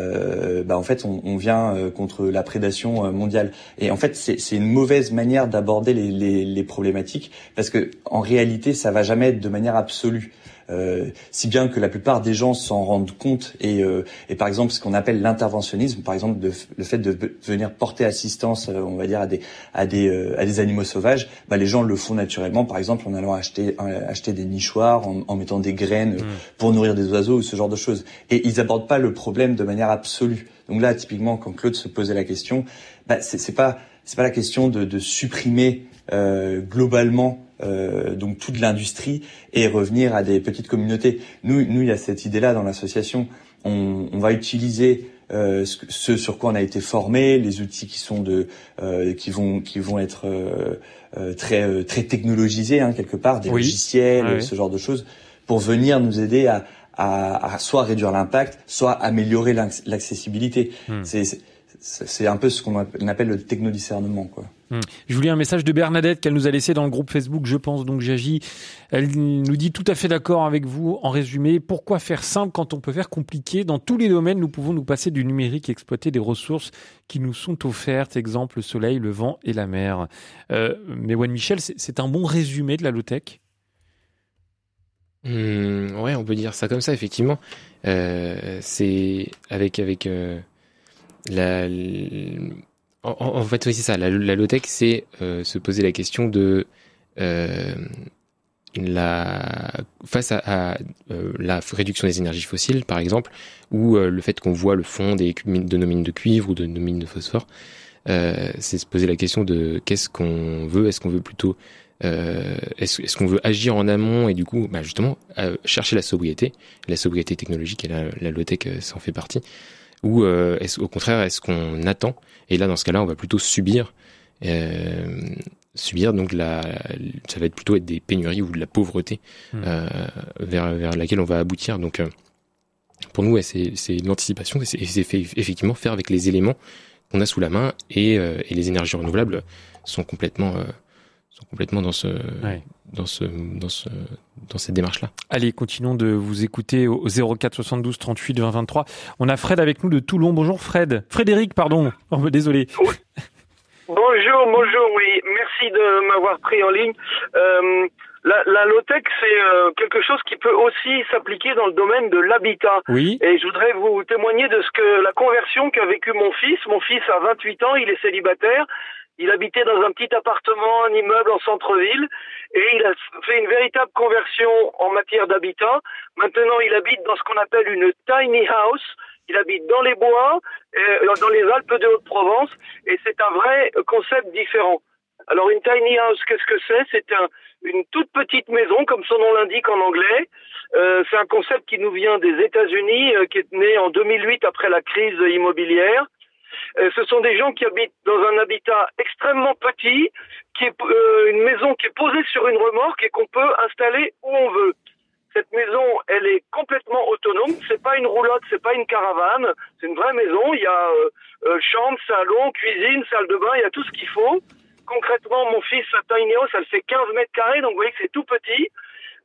bah en fait on, on vient contre la prédation mondiale. Et en fait c'est une mauvaise manière d'aborder les, les, les problématiques parce que en réalité ça va jamais être de manière absolue. Euh, si bien que la plupart des gens s'en rendent compte et, euh, et par exemple ce qu'on appelle l'interventionnisme, par exemple de, le fait de venir porter assistance, euh, on va dire à des à des à des animaux sauvages, bah, les gens le font naturellement, par exemple en allant acheter acheter des nichoirs, en, en mettant des graines mmh. pour nourrir des oiseaux ou ce genre de choses. Et ils abordent pas le problème de manière absolue. Donc là, typiquement, quand Claude se posait la question, bah, c'est pas c'est pas la question de, de supprimer euh, globalement euh, donc toute l'industrie et revenir à des petites communautés. Nous, nous, il y a cette idée-là dans l'association. On, on, va utiliser euh, ce, sur quoi on a été formé, les outils qui sont de, euh, qui vont, qui vont être euh, euh, très, très technologisés hein, quelque part, des logiciels, ce genre de choses, pour venir nous aider à, à, à soit réduire l'impact, soit améliorer l'accessibilité. Hmm. C'est un peu ce qu'on appelle le technodiscernement, quoi. Hmm. Je vous lis un message de Bernadette qu'elle nous a laissé dans le groupe Facebook Je pense donc j'agis. Elle nous dit tout à fait d'accord avec vous. En résumé, pourquoi faire simple quand on peut faire compliqué? Dans tous les domaines, nous pouvons nous passer du numérique et exploiter des ressources qui nous sont offertes. Exemple, le soleil, le vent et la mer. Euh, mais Juan Michel, c'est un bon résumé de la low-tech? Mmh, Ouais, on peut dire ça comme ça, effectivement. Euh, c'est avec, avec euh, la en, fait, oui, c'est ça. La, la low-tech, c'est euh, se poser la question de euh, la face à, euh, la réduction des énergies fossiles, par exemple, ou le fait qu'on voit le fond des de nos mines de cuivre ou de nos mines de phosphore. c'est se poser la question de qu'est-ce qu'on veut. Est-ce qu'on veut plutôt est-ce, est-ce qu'on veut agir en amont et du coup, bah justement, chercher la sobriété, la sobriété technologique et la, la low-tech, ça en fait partie. Ou est-ce, au contraire, est-ce qu'on attend? Et là, dans ce cas-là, on va plutôt subir, euh, subir donc la, ça va être plutôt être des pénuries ou de la pauvreté euh, vers vers laquelle on va aboutir. Donc euh, pour nous, ouais, c'est c'est l'anticipation et c'est fait effectivement faire avec les éléments qu'on a sous la main et, euh, et les énergies renouvelables sont complètement euh, sont complètement dans ce, dans ce, dans ce, dans cette démarche-là. Allez, continuons de vous écouter au 04 72 38 20 23. On a Fred avec nous de Toulon. Bonjour Fred. Frédéric, pardon. Oh, désolé. Bonjour, bonjour, oui. Merci de m'avoir pris en ligne. Euh, la, la low-tech, c'est euh, quelque chose qui peut aussi s'appliquer dans le domaine de l'habitat. Oui. Et je voudrais vous témoigner de ce que la conversion qu'a vécu mon fils. Mon fils a 28 ans, il est célibataire. Il habitait dans un petit appartement, un immeuble en centre-ville, et il a fait une véritable conversion en matière d'habitat. Maintenant, il habite dans ce qu'on appelle une tiny house. Il habite dans les bois, euh, dans les Alpes de Haute-Provence, et c'est un vrai concept différent. Alors une tiny house, qu'est-ce que c'est? C'est un, une toute petite maison, comme son nom l'indique en anglais. Euh, c'est un concept qui nous vient des États-Unis, euh, qui est né en 2008 après la crise immobilière. Euh, ce sont des gens qui habitent dans un habitat extrêmement petit, qui est euh, une maison qui est posée sur une remorque et qu'on peut installer où on veut. Cette maison, elle est complètement autonome. C'est pas une roulotte, c'est pas une caravane. C'est une vraie maison. Il y a euh, chambre, salon, cuisine, salle de bain. Il y a tout ce qu'il faut. Concrètement, mon fils, sa tiny house, elle fait 15 mètres carrés, donc vous voyez que c'est tout petit,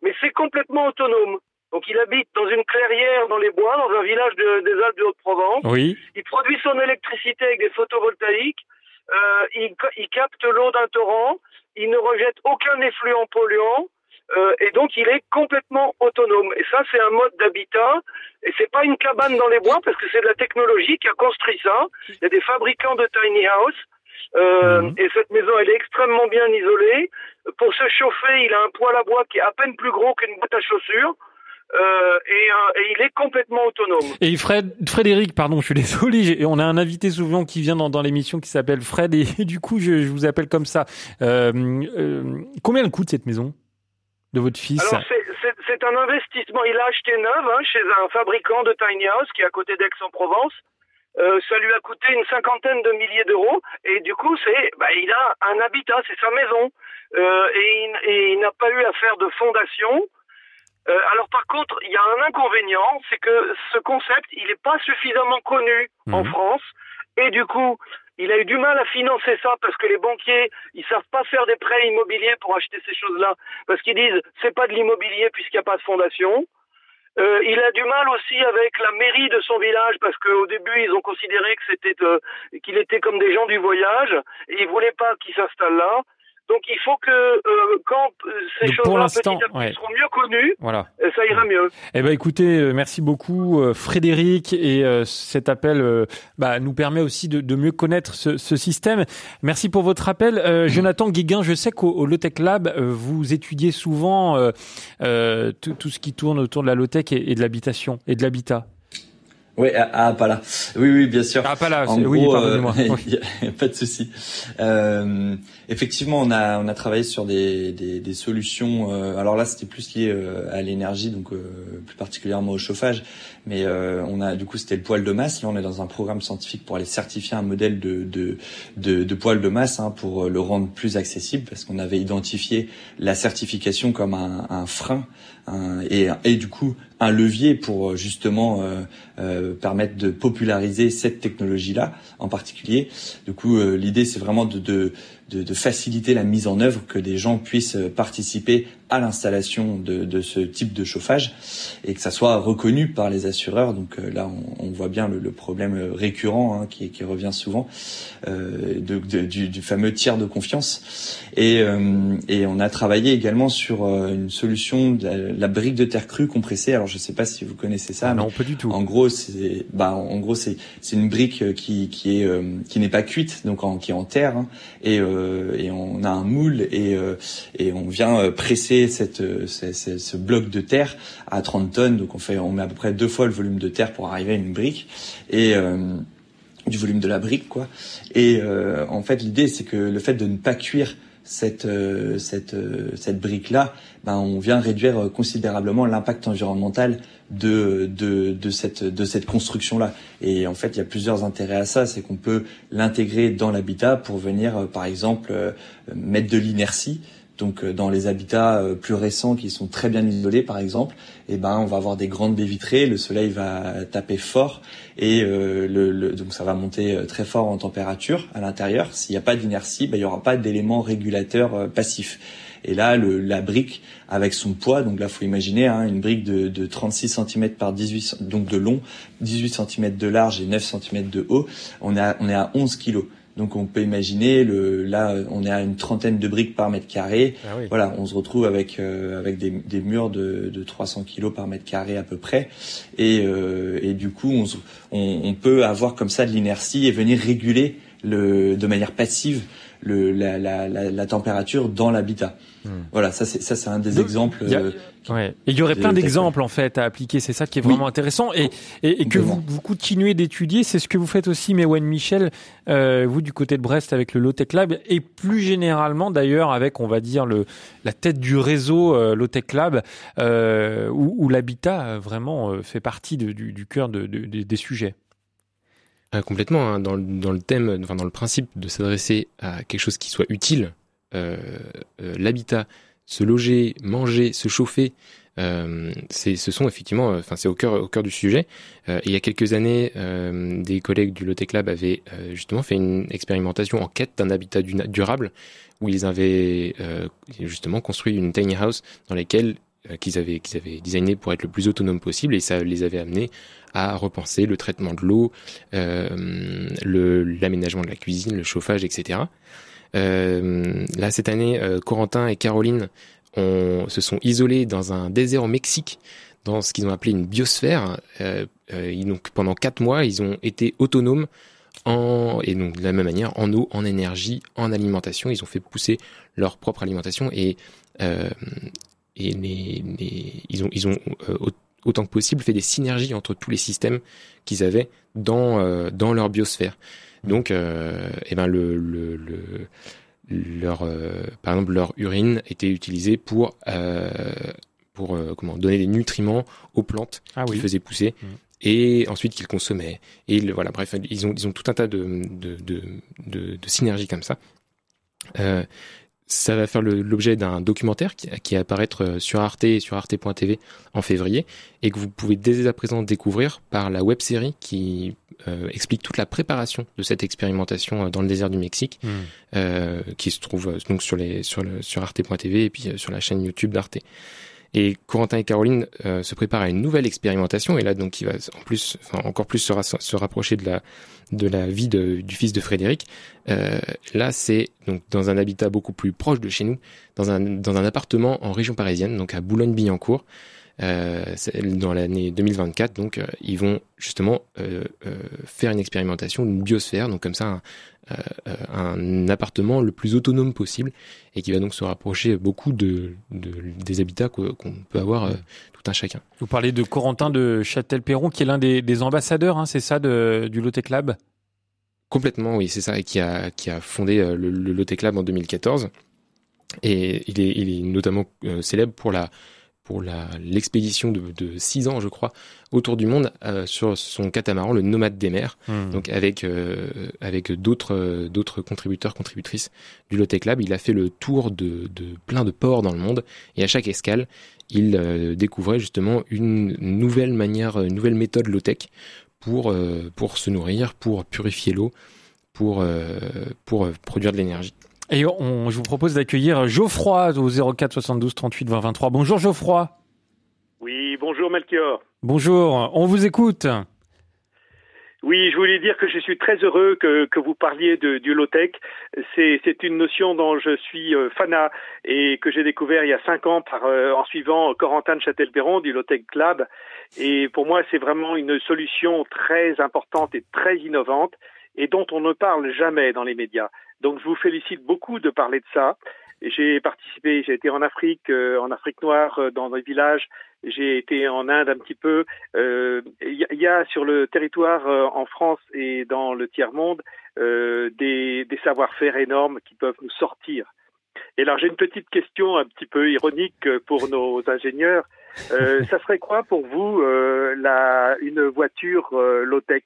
mais c'est complètement autonome. Donc il habite dans une clairière dans les bois, dans un village de, des Alpes de Haute-Provence. Oui. Il produit son électricité avec des photovoltaïques. Euh, il, il, capte l'eau d'un torrent. Il ne rejette aucun effluent polluant. Euh, et donc il est complètement autonome. Et ça, c'est un mode d'habitat. Et c'est pas une cabane dans les bois parce que c'est de la technologie qui a construit ça. Il y a des fabricants de tiny house. Euh, mmh. Et cette maison, elle est extrêmement bien isolée. Pour se chauffer, il a un poêle à bois qui est à peine plus gros qu'une boîte à chaussures. Euh, et, euh, et, il est complètement autonome. Et Fred, Frédéric, pardon, je suis désolé, on a un invité souvent qui vient dans, dans l'émission qui s'appelle Fred et, et, du coup je, je, vous appelle comme ça. Euh, combien coûte cette maison? De votre fils Alors c'est un investissement. Il a acheté neuf hein, chez un fabricant de tiny house qui est à côté d'Aix-en-Provence. Ça lui a coûté une cinquantaine de milliers d'euros et du coup c'est bah, il a un habitat, c'est sa maison et il, et il n'a pas eu à faire de fondation. Euh, alors par contre, il y a un inconvénient, c'est que ce concept, il n'est pas suffisamment connu mmh. en France, et du coup, il a eu du mal à financer ça parce que les banquiers, ils savent pas faire des prêts immobiliers pour acheter ces choses-là, parce qu'ils disent c'est pas de l'immobilier puisqu'il n'y a pas de fondation. Euh, il a du mal aussi avec la mairie de son village parce qu'au début ils ont considéré que c'était euh, qu'il était comme des gens du voyage et ils voulaient pas qu'il s'installe là. Donc il faut que euh, quand ces choses-là petit à petit ouais. seront mieux connues, voilà. ça ira mieux. Eh ben écoutez, euh, merci beaucoup euh, Frédéric et euh, cet appel euh, bah, nous permet aussi de, de mieux connaître ce, ce, système. Merci pour votre appel, euh, Jonathan Guéguin. Je sais qu'au Lotech Lab vous étudiez souvent tout ce qui tourne autour de la Lotech et, et de l'habitation et de l'habitat. Oui, pas là. Oui, oui, bien sûr. Ah, pas là. En oui, gros, pardonnez-moi. Euh, pas de souci. Euh, effectivement, on a on a travaillé sur des des, des solutions. Euh, alors là, c'était plus lié euh, à l'énergie, donc euh, plus particulièrement au chauffage. Mais on a du coup, c'était le poêle de masse. Là, on est dans un programme scientifique pour aller certifier un modèle de de de, de poêle de masse hein, pour le rendre plus accessible, parce qu'on avait identifié la certification comme un, un frein un, et et du coup un levier pour justement euh, euh, permettre de populariser cette technologie-là en particulier. Du coup, euh, l'idée c'est vraiment de, de, de, de, faciliter la mise en œuvre, que des gens puissent participer à l'installation de, de, ce type de chauffage et que ça soit reconnu par les assureurs. Donc euh, là, on, on, voit bien le, le problème récurrent hein, qui, qui, revient souvent euh, de, du, du, fameux tiers de confiance. Et, euh, et on a travaillé également sur euh, une solution de la, la, brique de terre crue compressée. Alors je sais pas si vous connaissez ça. Ah non, pas du tout. En gros, c'est bah en gros c'est c'est une brique qui qui est qui n'est pas cuite, donc en, qui est en terre hein, et et on a un moule et et on vient presser cette, ce, bloc de terre à 30 tonnes. Donc on fait, on met à peu près deux fois le volume de terre pour arriver à une brique et euh, du volume de la brique, quoi. Et euh, en fait, l'idée c'est que le fait de ne pas cuire cette euh, cette cette brique là, ben on vient réduire considérablement l'impact environnemental de de de cette de cette construction là. Et en fait, il y a plusieurs intérêts à ça, c'est qu'on peut l'intégrer dans l'habitat pour venir, par exemple, mettre de l'inertie Donc dans les habitats plus récents qui sont très bien isolés par exemple, eh ben on va avoir des grandes baies vitrées, le soleil va taper fort et le, le, donc ça va monter très fort en température à l'intérieur. S'il n'y a pas d'inertie, ben, il n'y aura pas d'éléments régulateurs passifs. Et là, le, la brique avec son poids, donc là, faut imaginer hein, une brique de, de 36 cm par 18, donc de long, 18 cm de large et 9 cm de haut. On est à, on est à 11 kg. Donc on peut imaginer le là on est à une trentaine de briques par mètre carré. Ah voilà, on se retrouve avec euh, avec des, des murs de, de 300 kg par mètre carré à peu près. Et, euh, et du coup on, on, on, peut avoir comme ça de l'inertie et venir réguler le de manière passive le, la, la, la, la température dans l'habitat. Hmm. Voilà, ça c'est ça c'est un des exemples. Euh, ouais. Et il y aurait plein d'exemples en fait à appliquer. C'est ça qui est vraiment intéressant et, et, et que vous, vous, continuez d'étudier. C'est ce que vous faites aussi, Mewen Michel, euh, vous du côté de Brest avec le Low Tech Lab et plus généralement d'ailleurs avec on va dire le la tête du réseau euh, Low Tech Lab euh, où, où l'habitat euh, vraiment fait partie de, du, du cœur de, de, des sujets. Euh, complètement, hein, dans, dans, le thème, enfin dans le principe de s'adresser à quelque chose qui soit utile, l'habitat, se loger, manger, se chauffer, euh, c'est, ce sont effectivement, euh, enfin c'est au cœur, au cœur du sujet. il y a quelques années, des collègues du Lotec Lab avaient justement fait une expérimentation en quête d'un habitat durable, où ils avaient justement construit une tiny house dans laquelle qu'ils avaient, qu'ils avaient designé pour être le plus autonome possible, et ça les avait amenés à repenser le traitement de l'eau, euh, l'aménagement de la cuisine, le chauffage, etc. Euh, là, cette année, euh, Corentin et Caroline on, se sont isolés dans un désert au Mexique, dans ce qu'ils ont appelé une biosphère. Euh donc, pendant quatre mois, ils ont été autonomes en, et donc de la même manière en eau, en énergie, en alimentation. Ils ont fait pousser leur propre alimentation et, euh, et les, les, ils ont, ils ont euh, autant que possible fait des synergies entre tous les systèmes qu'ils avaient dans euh, dans leur biosphère. Donc, euh, eh ben le, le, le leur euh, par exemple leur urine était utilisée pour euh, pour comment donner des nutriments aux plantes ah, qu'ils faisaient pousser. Mmh. Et ensuite qu'ils consommaient. Et voilà, bref, ils ont, ils ont tout un tas de, de, de, de, de synergies comme ça. Euh, ça va faire l'objet d'un documentaire qui, qui va apparaître euh, sur Arte et sur arte.tv en février et que vous pouvez dès à présent découvrir par la web série qui euh, explique toute la préparation de cette expérimentation euh, dans le désert du Mexique hmm. euh, qui se trouve donc sur les sur le sur arte.tv et puis sur la chaîne YouTube d'Arte. Et Corentin et Caroline euh, se préparent à une nouvelle expérimentation et là donc il va en plus enfin, encore plus se, se rapprocher de la de la vie de, du fils de Frédéric. Euh, là, c'est donc dans un habitat beaucoup plus proche de chez nous, dans un, dans un appartement en région parisienne, donc à Boulogne-Billancourt. Euh, dans l'année 2024, donc euh, ils vont justement euh, faire une expérimentation, une biosphère, donc comme ça un, euh, un, appartement le plus autonome possible et qui va donc se rapprocher beaucoup de, de des habitats qu'on peut avoir tout un chacun. Vous parlez de Corentin de Châtel-Perron qui est l'un des, des, ambassadeurs, hein, c'est ça, de, du Lotec Lab Complètement, oui, c'est ça, et qui a, qui a fondé le, le Lotec Lab en 2014. Et il est, il est notamment célèbre pour la pour l'expédition de, de six ans, je crois, autour du monde euh, sur son catamaran, le Nomade des mers, hmm. donc avec euh, avec d'autres d'autres contributeurs contributrices du Lotec Lab. Il a fait le tour de, de plein de ports dans le monde et à chaque escale, il euh, découvrait justement une nouvelle manière, une nouvelle méthode Lotec pour euh, pour se nourrir, pour purifier l'eau, pour pour produire de l'énergie. Et on, je vous propose d'accueillir Geoffroy au 04 72 38 20 23. Bonjour Geoffroy. Oui, bonjour Melchior. Bonjour, on vous écoute. Oui, je voulais dire que je suis très heureux que, que vous parliez de, du low-tech. C'est une notion dont je suis euh, fanat et que j'ai découvert il y a cinq ans par, euh, en suivant Corentin de Châtel-Perron du Low-Tech Lab. Et pour moi, c'est vraiment une solution très importante et très innovante et dont on ne parle jamais dans les médias. Donc je vous félicite beaucoup de parler de ça. J'ai participé, j'ai été en Afrique, euh, en Afrique noire, euh, dans des villages. J'ai été en Inde un petit peu. Il euh, y, y, a sur le territoire en France et dans le tiers monde des, des savoir-faire énormes qui peuvent nous sortir. Et alors j'ai une petite question un petit peu ironique pour nos ingénieurs. ça serait quoi pour vous la, une voiture low-tech?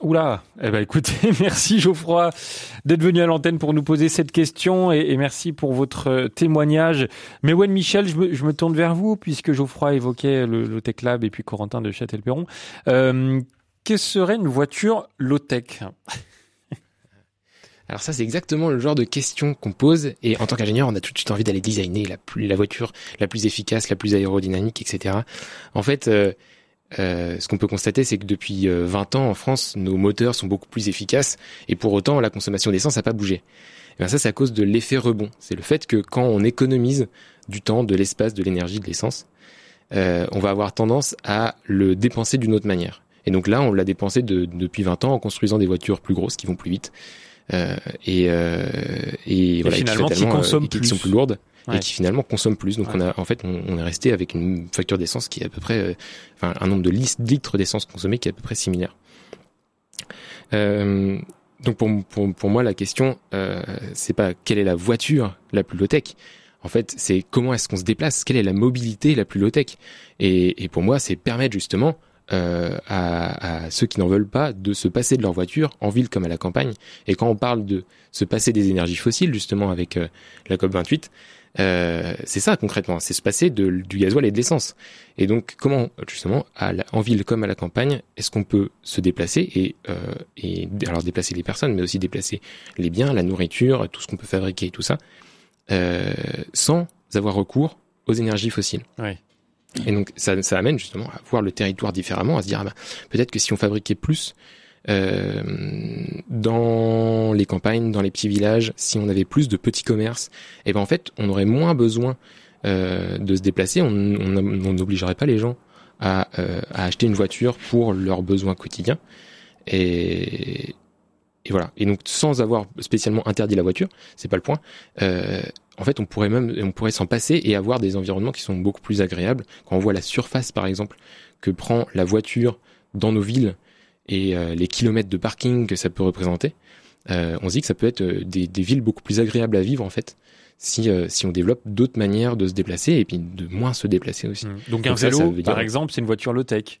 Oula, eh ben écoutez, merci Geoffroy d'être venu à l'antenne pour nous poser cette question et, merci pour votre témoignage. Mais Wen Michel, je me, tourne vers vous puisque Geoffroy évoquait le, Tech Lab et puis Corentin de Châtel-Perron. Euh, Qu'est-ce serait une voiture low-tech? Alors ça, c'est exactement le genre de question qu'on pose. Et en tant qu'ingénieur, on a tout de suite envie d'aller designer la, plus, la voiture la plus efficace, la plus aérodynamique, etc. En fait, euh, euh, ce qu'on peut constater, c'est que depuis 20 euh, ans en France, nos moteurs sont beaucoup plus efficaces et pour autant, la consommation d'essence n'a pas bougé. Et bien ça, c'est à cause de l'effet rebond. C'est le fait que quand on économise du temps, de l'espace, de l'énergie, de l'essence, euh, on va avoir tendance à le dépenser d'une autre manière. Et donc là, on l'a dépensé de, depuis 20 ans en construisant des voitures plus grosses qui vont plus vite euh, et, euh, et, voilà, finalement qui, consomment qui sont plus lourdes et qui finalement consomment plus. Donc on a en fait on, est resté avec une facture d'essence qui est à peu près, euh, enfin un nombre de litres d'essence consommés qui est à peu près similaire. Euh, donc pour, pour, pour, moi la question euh, c'est pas quelle est la voiture la plus low tech. En fait, c'est comment est-ce qu'on se déplace, quelle est la mobilité la plus low tech? Et, et pour moi, c'est permettre justement euh, à, à, ceux qui n'en veulent pas de se passer de leur voiture en ville comme à la campagne. Et quand on parle de se passer des énergies fossiles, justement avec la COP 28, euh, c'est ça concrètement, c'est se passer de, du gasoil et de l'essence. Et donc comment justement à en ville comme à la campagne, est-ce qu'on peut se déplacer et, euh, et alors déplacer les personnes, mais aussi déplacer les biens, la nourriture, tout ce qu'on peut fabriquer et tout ça, euh, sans avoir recours aux énergies fossiles? Ouais. Et donc ça, ça amène justement à voir le territoire différemment, à se dire ah ben, peut-être que si on fabriquait plus euh, dans les campagnes, dans les petits villages, si on avait plus de petits commerces, eh ben en fait, on aurait moins besoin euh, de se déplacer. On n'obligerait pas les gens à, euh, à, acheter une voiture pour leurs besoins quotidiens. Et, et voilà. Et donc, sans avoir spécialement interdit la voiture, c'est pas le point. Euh, en fait, on pourrait même, on pourrait s'en passer et avoir des environnements qui sont beaucoup plus agréables. Quand on voit la surface, par exemple, que prend la voiture dans nos villes et euh, les kilomètres de parking que ça peut représenter, euh, on se dit que ça peut être euh, des, des, villes beaucoup plus agréables à vivre en fait si, si on développe d'autres manières de se déplacer et puis de moins se déplacer aussi. Mmh. Donc, un vélo, par exemple, c'est une voiture low-tech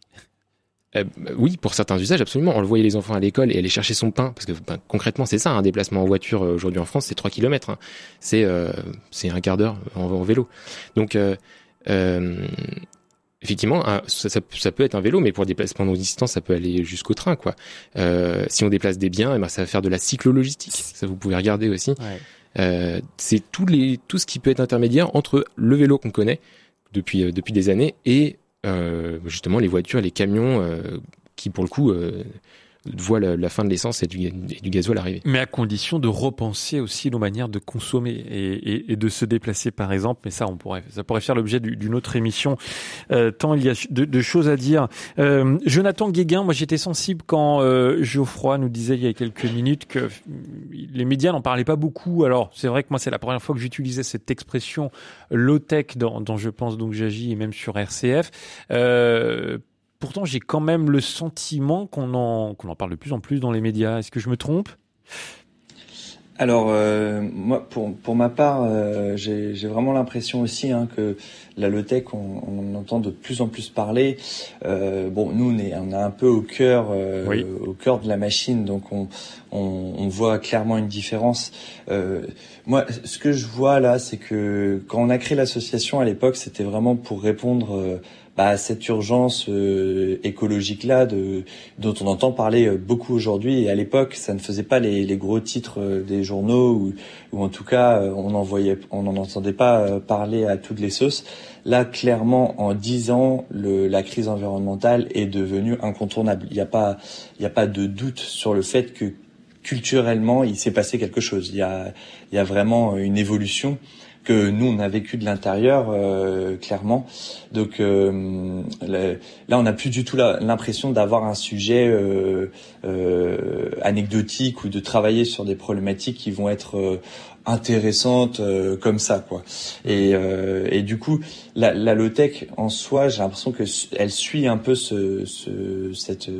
oui, pour certains usages, absolument. On le voyait les enfants à l'école et aller chercher son pain, parce que ben, concrètement, c'est ça, un déplacement en voiture aujourd'hui en France, c'est 3 km. Hein. C'est c'est un quart d'heure en, en, vélo. Donc, euh, effectivement, ça, ça, peut être un vélo, mais pour déplacement longue distance, ça peut aller jusqu'au train, quoi. Euh, si on déplace des biens, eh ben, ça va faire de la cyclo-logistique. Ça, vous pouvez regarder aussi. Ouais. Euh, c'est tout les, tout ce qui peut être intermédiaire entre le vélo qu'on connaît depuis euh, depuis des années et euh, justement les voitures, les camions euh, qui pour le coup voit la, fin de l'essence et du, du gasoil arriver. Mais à condition de repenser aussi nos manières de consommer et, et, et, de se déplacer, par exemple. Mais ça, on pourrait, ça pourrait faire l'objet d'une autre émission. Euh, tant il y a de, de choses à dire. Euh, Jonathan Guéguin, moi j'étais sensible quand euh, Geoffroy nous disait il y a quelques minutes que les médias n'en parlaient pas beaucoup. Alors c'est vrai que moi c'est la première fois que j'utilisais cette expression low tech dans, dans je pense donc j'agis et même sur RCF. Euh, pourtant, j'ai quand même le sentiment qu'on en, qu'on en parle de plus en plus dans les médias. Est-ce que je me trompe? Alors euh, moi, pour, pour ma part, euh, j'ai vraiment l'impression aussi hein, que la low-tech, on, on, entend de plus en plus parler. Euh, bon, nous, on est, on est un peu au cœur, euh, au cœur de la machine, donc on, on, on voit clairement une différence. Moi, ce que je vois là, c'est que quand on a créé l'association à l'époque, c'était vraiment pour répondre bah, cette urgence euh, écologique là de, dont on entend parler euh, beaucoup aujourd'hui et à l'époque ça ne faisait pas les, gros titres euh, des journaux ou, ou en tout cas on n'en on n'en entendait pas parler à toutes les sauces. Là clairement en dix ans le, la crise environnementale est devenue incontournable. Il n'y a pas il n'y a pas de doute sur le fait que culturellement il s'est passé quelque chose. Il y a il y a vraiment une évolution que nous on a vécu de l'intérieur euh, clairement. Donc euh, là on n'a plus du tout l'impression d'avoir un sujet euh, anecdotique ou de travailler sur des problématiques qui vont être intéressante euh, comme ça quoi. Et, euh, et du coup la, la low tech en soi j'ai l'impression que elle suit un peu ce, ce cette,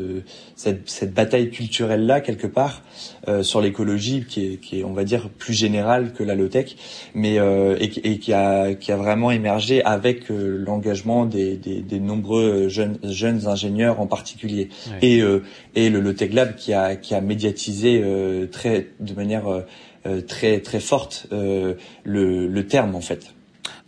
cette, cette bataille culturelle là quelque part euh, sur l'écologie qui est, qui est on va dire plus générale que la low tech mais euh, et, et, qui a qui a vraiment émergé avec l'engagement des, des, des, nombreux jeunes jeunes ingénieurs en particulier. Et et le low tech lab qui a qui a médiatisé très de manière euh, très très forte euh, le, le terme en fait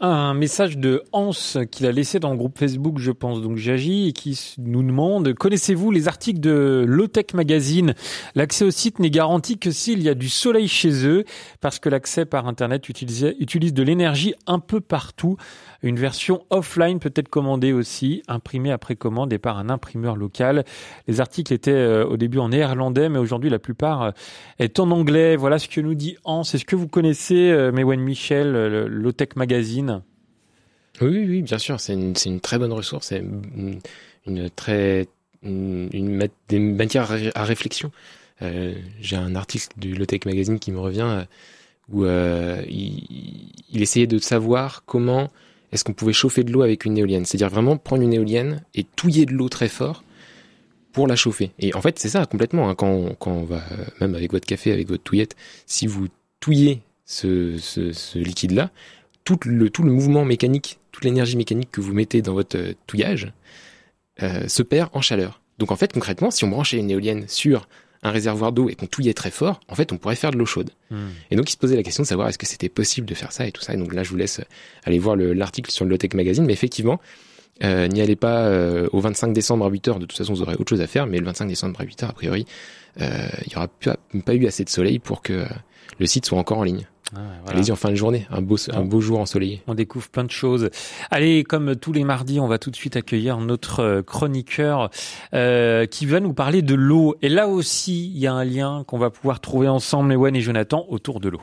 un message de Hans qu'il a laissé dans le groupe Facebook, je pense, donc j'agis, et qui nous demande connaissez-vous les articles de Lotech Magazine? L'accès au site n'est garanti que s'il y a du soleil chez eux, parce que l'accès par Internet utilise, utilise de l'énergie un peu partout. Une version offline peut être commandée aussi, imprimée après commande et par un imprimeur local. Les articles étaient euh, au début en néerlandais, mais aujourd'hui la plupart euh, est en anglais. Voilà ce que nous dit Hans. Est-ce que vous connaissez euh, Mewen Michel, Lotech Magazine? Oui, oui, bien sûr, c'est une, une, très bonne ressource, c'est une, une, très une, une, des matières à réflexion. J'ai un article du Lotech Magazine qui me revient où il, essayait de savoir comment est-ce qu'on pouvait chauffer de l'eau avec une éolienne? C'est-à-dire vraiment prendre une éolienne et touiller de l'eau très fort pour la chauffer. Et en fait, c'est ça complètement. Hein, quand, quand on va, même avec votre café, avec votre touillette, si vous touillez ce, ce, ce liquide-là, tout le, tout le mouvement mécanique, toute l'énergie mécanique que vous mettez dans votre euh, touillage euh, se perd en chaleur. Donc en fait, concrètement, si on branchait une éolienne sur un réservoir d'eau et qu'on touillait très fort, en fait, on pourrait faire de l'eau chaude. Hmm. Et donc, il se posait la question de savoir est-ce que c'était possible de faire ça et tout ça. Et donc là, je vous laisse aller voir l'article sur le Lotech Magazine. Mais effectivement, euh, n'y allez pas euh, au 25 décembre à 8h. De toute façon, vous aurez autre chose à faire. Mais le 25 décembre à 8h, a priori, euh, il n'y aura pas, pas, eu assez de soleil pour que le site soit encore en ligne. Ah Allez-y en fin de journée, un beau, un beau jour ensoleillé. On découvre plein de choses. Allez, comme tous les mardis, on va tout de suite accueillir notre euh, chroniqueur euh, qui va nous parler de l'eau. Et là aussi, il y a un lien qu'on va pouvoir trouver ensemble, Ewen et Jonathan, autour de l'eau.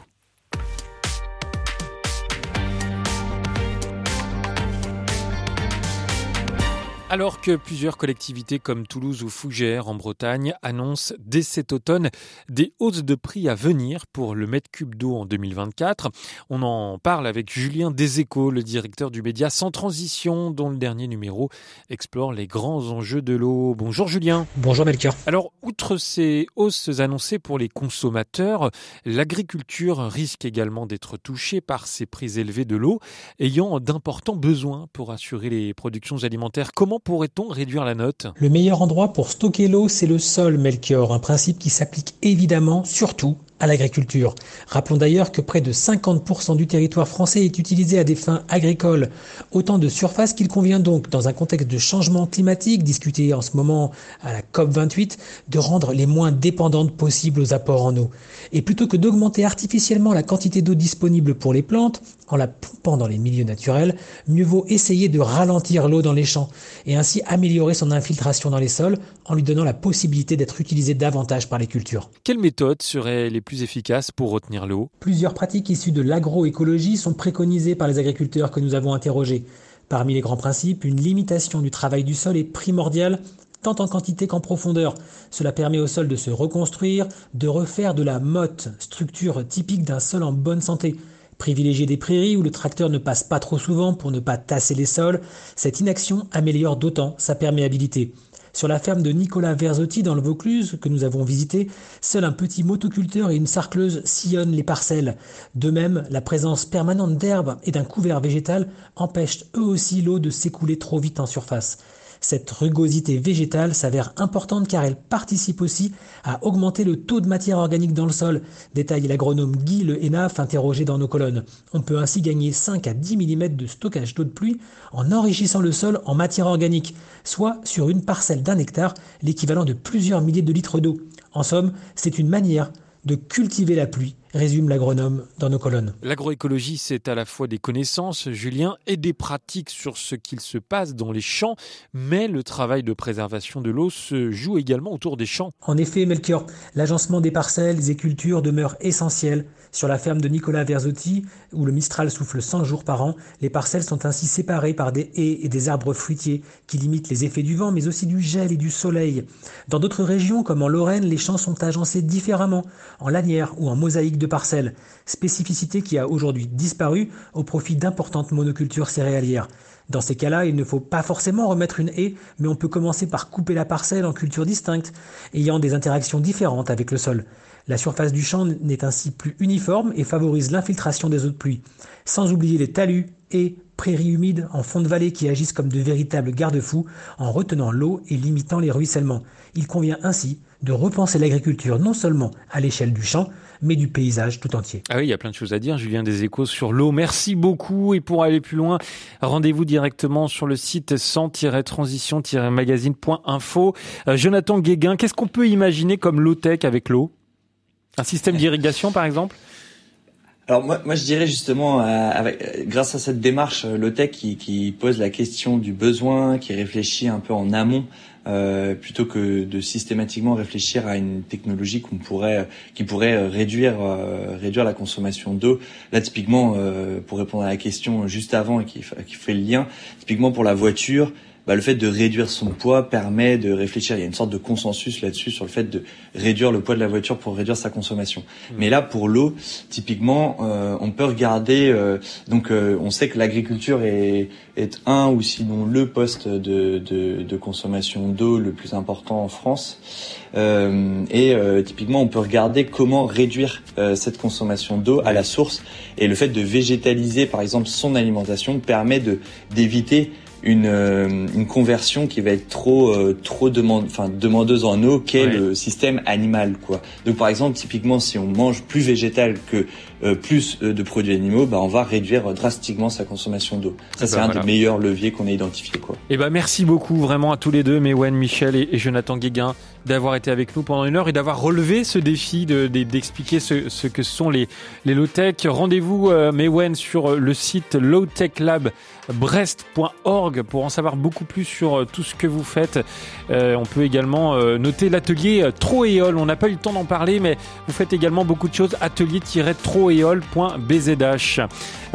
Alors que plusieurs collectivités comme Toulouse ou Fougères en Bretagne annoncent dès cet automne des hausses de prix à venir pour le mètre cube d'eau en 2024, on en parle avec Julien Deséco, le directeur du média Sans Transition, dont le dernier numéro explore les grands enjeux de l'eau. Bonjour Julien. Bonjour Melchior. Alors, outre ces hausses annoncées pour les consommateurs, l'agriculture risque également d'être touchée par ces prix élevés de l'eau, ayant d'importants besoins pour assurer les productions alimentaires. Comment pourrait-on réduire la note? Le meilleur endroit pour stocker l'eau, c'est le sol, Melchior, un principe qui s'applique évidemment surtout à l'agriculture. Rappelons d'ailleurs que près de 50% du territoire français est utilisé à des fins agricoles, autant de surface qu'il convient donc, dans un contexte de changement climatique discuté en ce moment à la COP28, de rendre les moins dépendantes possibles aux apports en eau. Et plutôt que d'augmenter artificiellement la quantité d'eau disponible pour les plantes, en la pompant dans les milieux naturels, mieux vaut essayer de ralentir l'eau dans les champs et ainsi améliorer son infiltration dans les sols en lui donnant la possibilité d'être utilisée davantage par les cultures. Quelles méthodes seraient les plus efficaces pour retenir l'eau Plusieurs pratiques issues de l'agroécologie sont préconisées par les agriculteurs que nous avons interrogés. Parmi les grands principes, une limitation du travail du sol est primordiale tant en quantité qu'en profondeur. Cela permet au sol de se reconstruire, de refaire de la motte, structure typique d'un sol en bonne santé. Privilégier des prairies où le tracteur ne passe pas trop souvent pour ne pas tasser les sols, cette inaction améliore d'autant sa perméabilité. Sur la ferme de Nicolas Verzotti dans le Vaucluse, que nous avons visité, seul un petit motoculteur et une sarcleuse sillonnent les parcelles. De même, la présence permanente d'herbes et d'un couvert végétal empêche eux aussi l'eau de s'écouler trop vite en surface. Cette rugosité végétale s'avère importante car elle participe aussi à augmenter le taux de matière organique dans le sol, détaille l'agronome Guy Le Hénaf interrogé dans nos colonnes. On peut ainsi gagner 5 à 10 mm de stockage d'eau de pluie en enrichissant le sol en matière organique, soit sur une parcelle d'un hectare, l'équivalent de plusieurs milliers de litres d'eau. En somme, c'est une manière de cultiver la pluie résume l'agronome dans nos colonnes. L'agroécologie, c'est à la fois des connaissances, Julien, et des pratiques sur ce qu'il se passe dans les champs, mais le travail de préservation de l'eau se joue également autour des champs. En effet, Melchior, l'agencement des parcelles et cultures demeure essentiel. Sur la ferme de Nicolas Verzotti, où le Mistral souffle 100 jours par an, les parcelles sont ainsi séparées par des haies et des arbres fruitiers qui limitent les effets du vent, mais aussi du gel et du soleil. Dans d'autres régions, comme en Lorraine, les champs sont agencés différemment, en lanières ou en mosaïque de parcelle, spécificité qui a aujourd'hui disparu au profit d'importantes monocultures céréalières. Dans ces cas-là, il ne faut pas forcément remettre une haie, mais on peut commencer par couper la parcelle en cultures distinctes, ayant des interactions différentes avec le sol. La surface du champ n'est ainsi plus uniforme et favorise l'infiltration des eaux de pluie. Sans oublier les talus, et prairies humides en fond de vallée qui agissent comme de véritables garde-fous en retenant l'eau et limitant les ruissellements. Il convient ainsi de repenser l'agriculture non seulement à l'échelle du champ, mais du paysage tout entier. Ah oui, il y a plein de choses à dire, Julien des échos sur l'eau. Merci beaucoup et pour aller plus loin, rendez-vous directement sur le site 100-transition-magazine.info. Euh, Jonathan Guéguin, qu'est-ce qu'on peut imaginer comme low-tech avec l'eau? Un système d'irrigation par exemple? Alors moi, moi je dirais justement, euh, avec, grâce à cette démarche euh, Lotec qui, qui, pose la question du besoin, qui réfléchit un peu en amont, euh, plutôt que de systématiquement réfléchir à une technologie qu'on pourrait, qui pourrait réduire réduire la consommation d'eau. Là typiquement, pour répondre à la question juste avant et qui, qui fait le lien, typiquement pour la voiture bah, le fait de réduire son poids permet de réfléchir. Il y a une sorte de consensus là-dessus sur le fait de réduire le poids de la voiture pour réduire sa consommation. Mmh. Mais là, pour l'eau, typiquement, euh, on peut regarder. Euh, donc, euh, on sait que l'agriculture est, est un ou sinon le poste de, de, de consommation d'eau le plus important en France. et typiquement, on peut regarder comment réduire cette consommation d'eau à la source. Et le fait de végétaliser, par exemple, son alimentation permet de d'éviter une, euh, une conversion qui va être trop euh, trop demande, enfin demandeuse en eau qu'est le système animal quoi. Donc par exemple typiquement si on mange plus végétal que plus de produits animaux, bah on va réduire drastiquement sa consommation d'eau. Ça c'est bah, un des meilleurs leviers qu'on a identifié quoi. Et eh ben merci beaucoup vraiment à tous les deux, Mewen, Michel et, Jonathan Guéguin d'avoir été avec nous pendant une heure et d'avoir relevé ce défi d'expliquer de, ce, ce, que sont les, les low-tech. Rendez-vous, euh, Mewen, sur le site lowtechlabbrest.org pour en savoir beaucoup plus sur euh, tout ce que vous faites. Euh, on peut également euh, noter l'atelier Troéol. On n'a pas eu le temps d'en parler, mais vous faites également beaucoup de choses.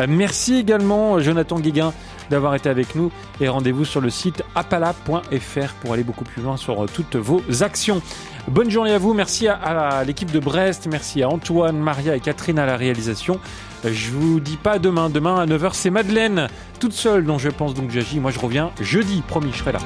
Merci également, Jonathan Guéguin d'avoir été avec nous et rendez-vous sur le site apala.fr pour aller beaucoup plus loin sur euh, toutes vos actions. Bonne journée à vous, merci à, l'équipe de Brest, merci à Antoine, Maria et Catherine à la réalisation. Euh, je vous dis pas demain, demain à 9h c'est Madeleine, toute seule dont je pense donc j'agis. Moi je reviens jeudi, promis, je serai là.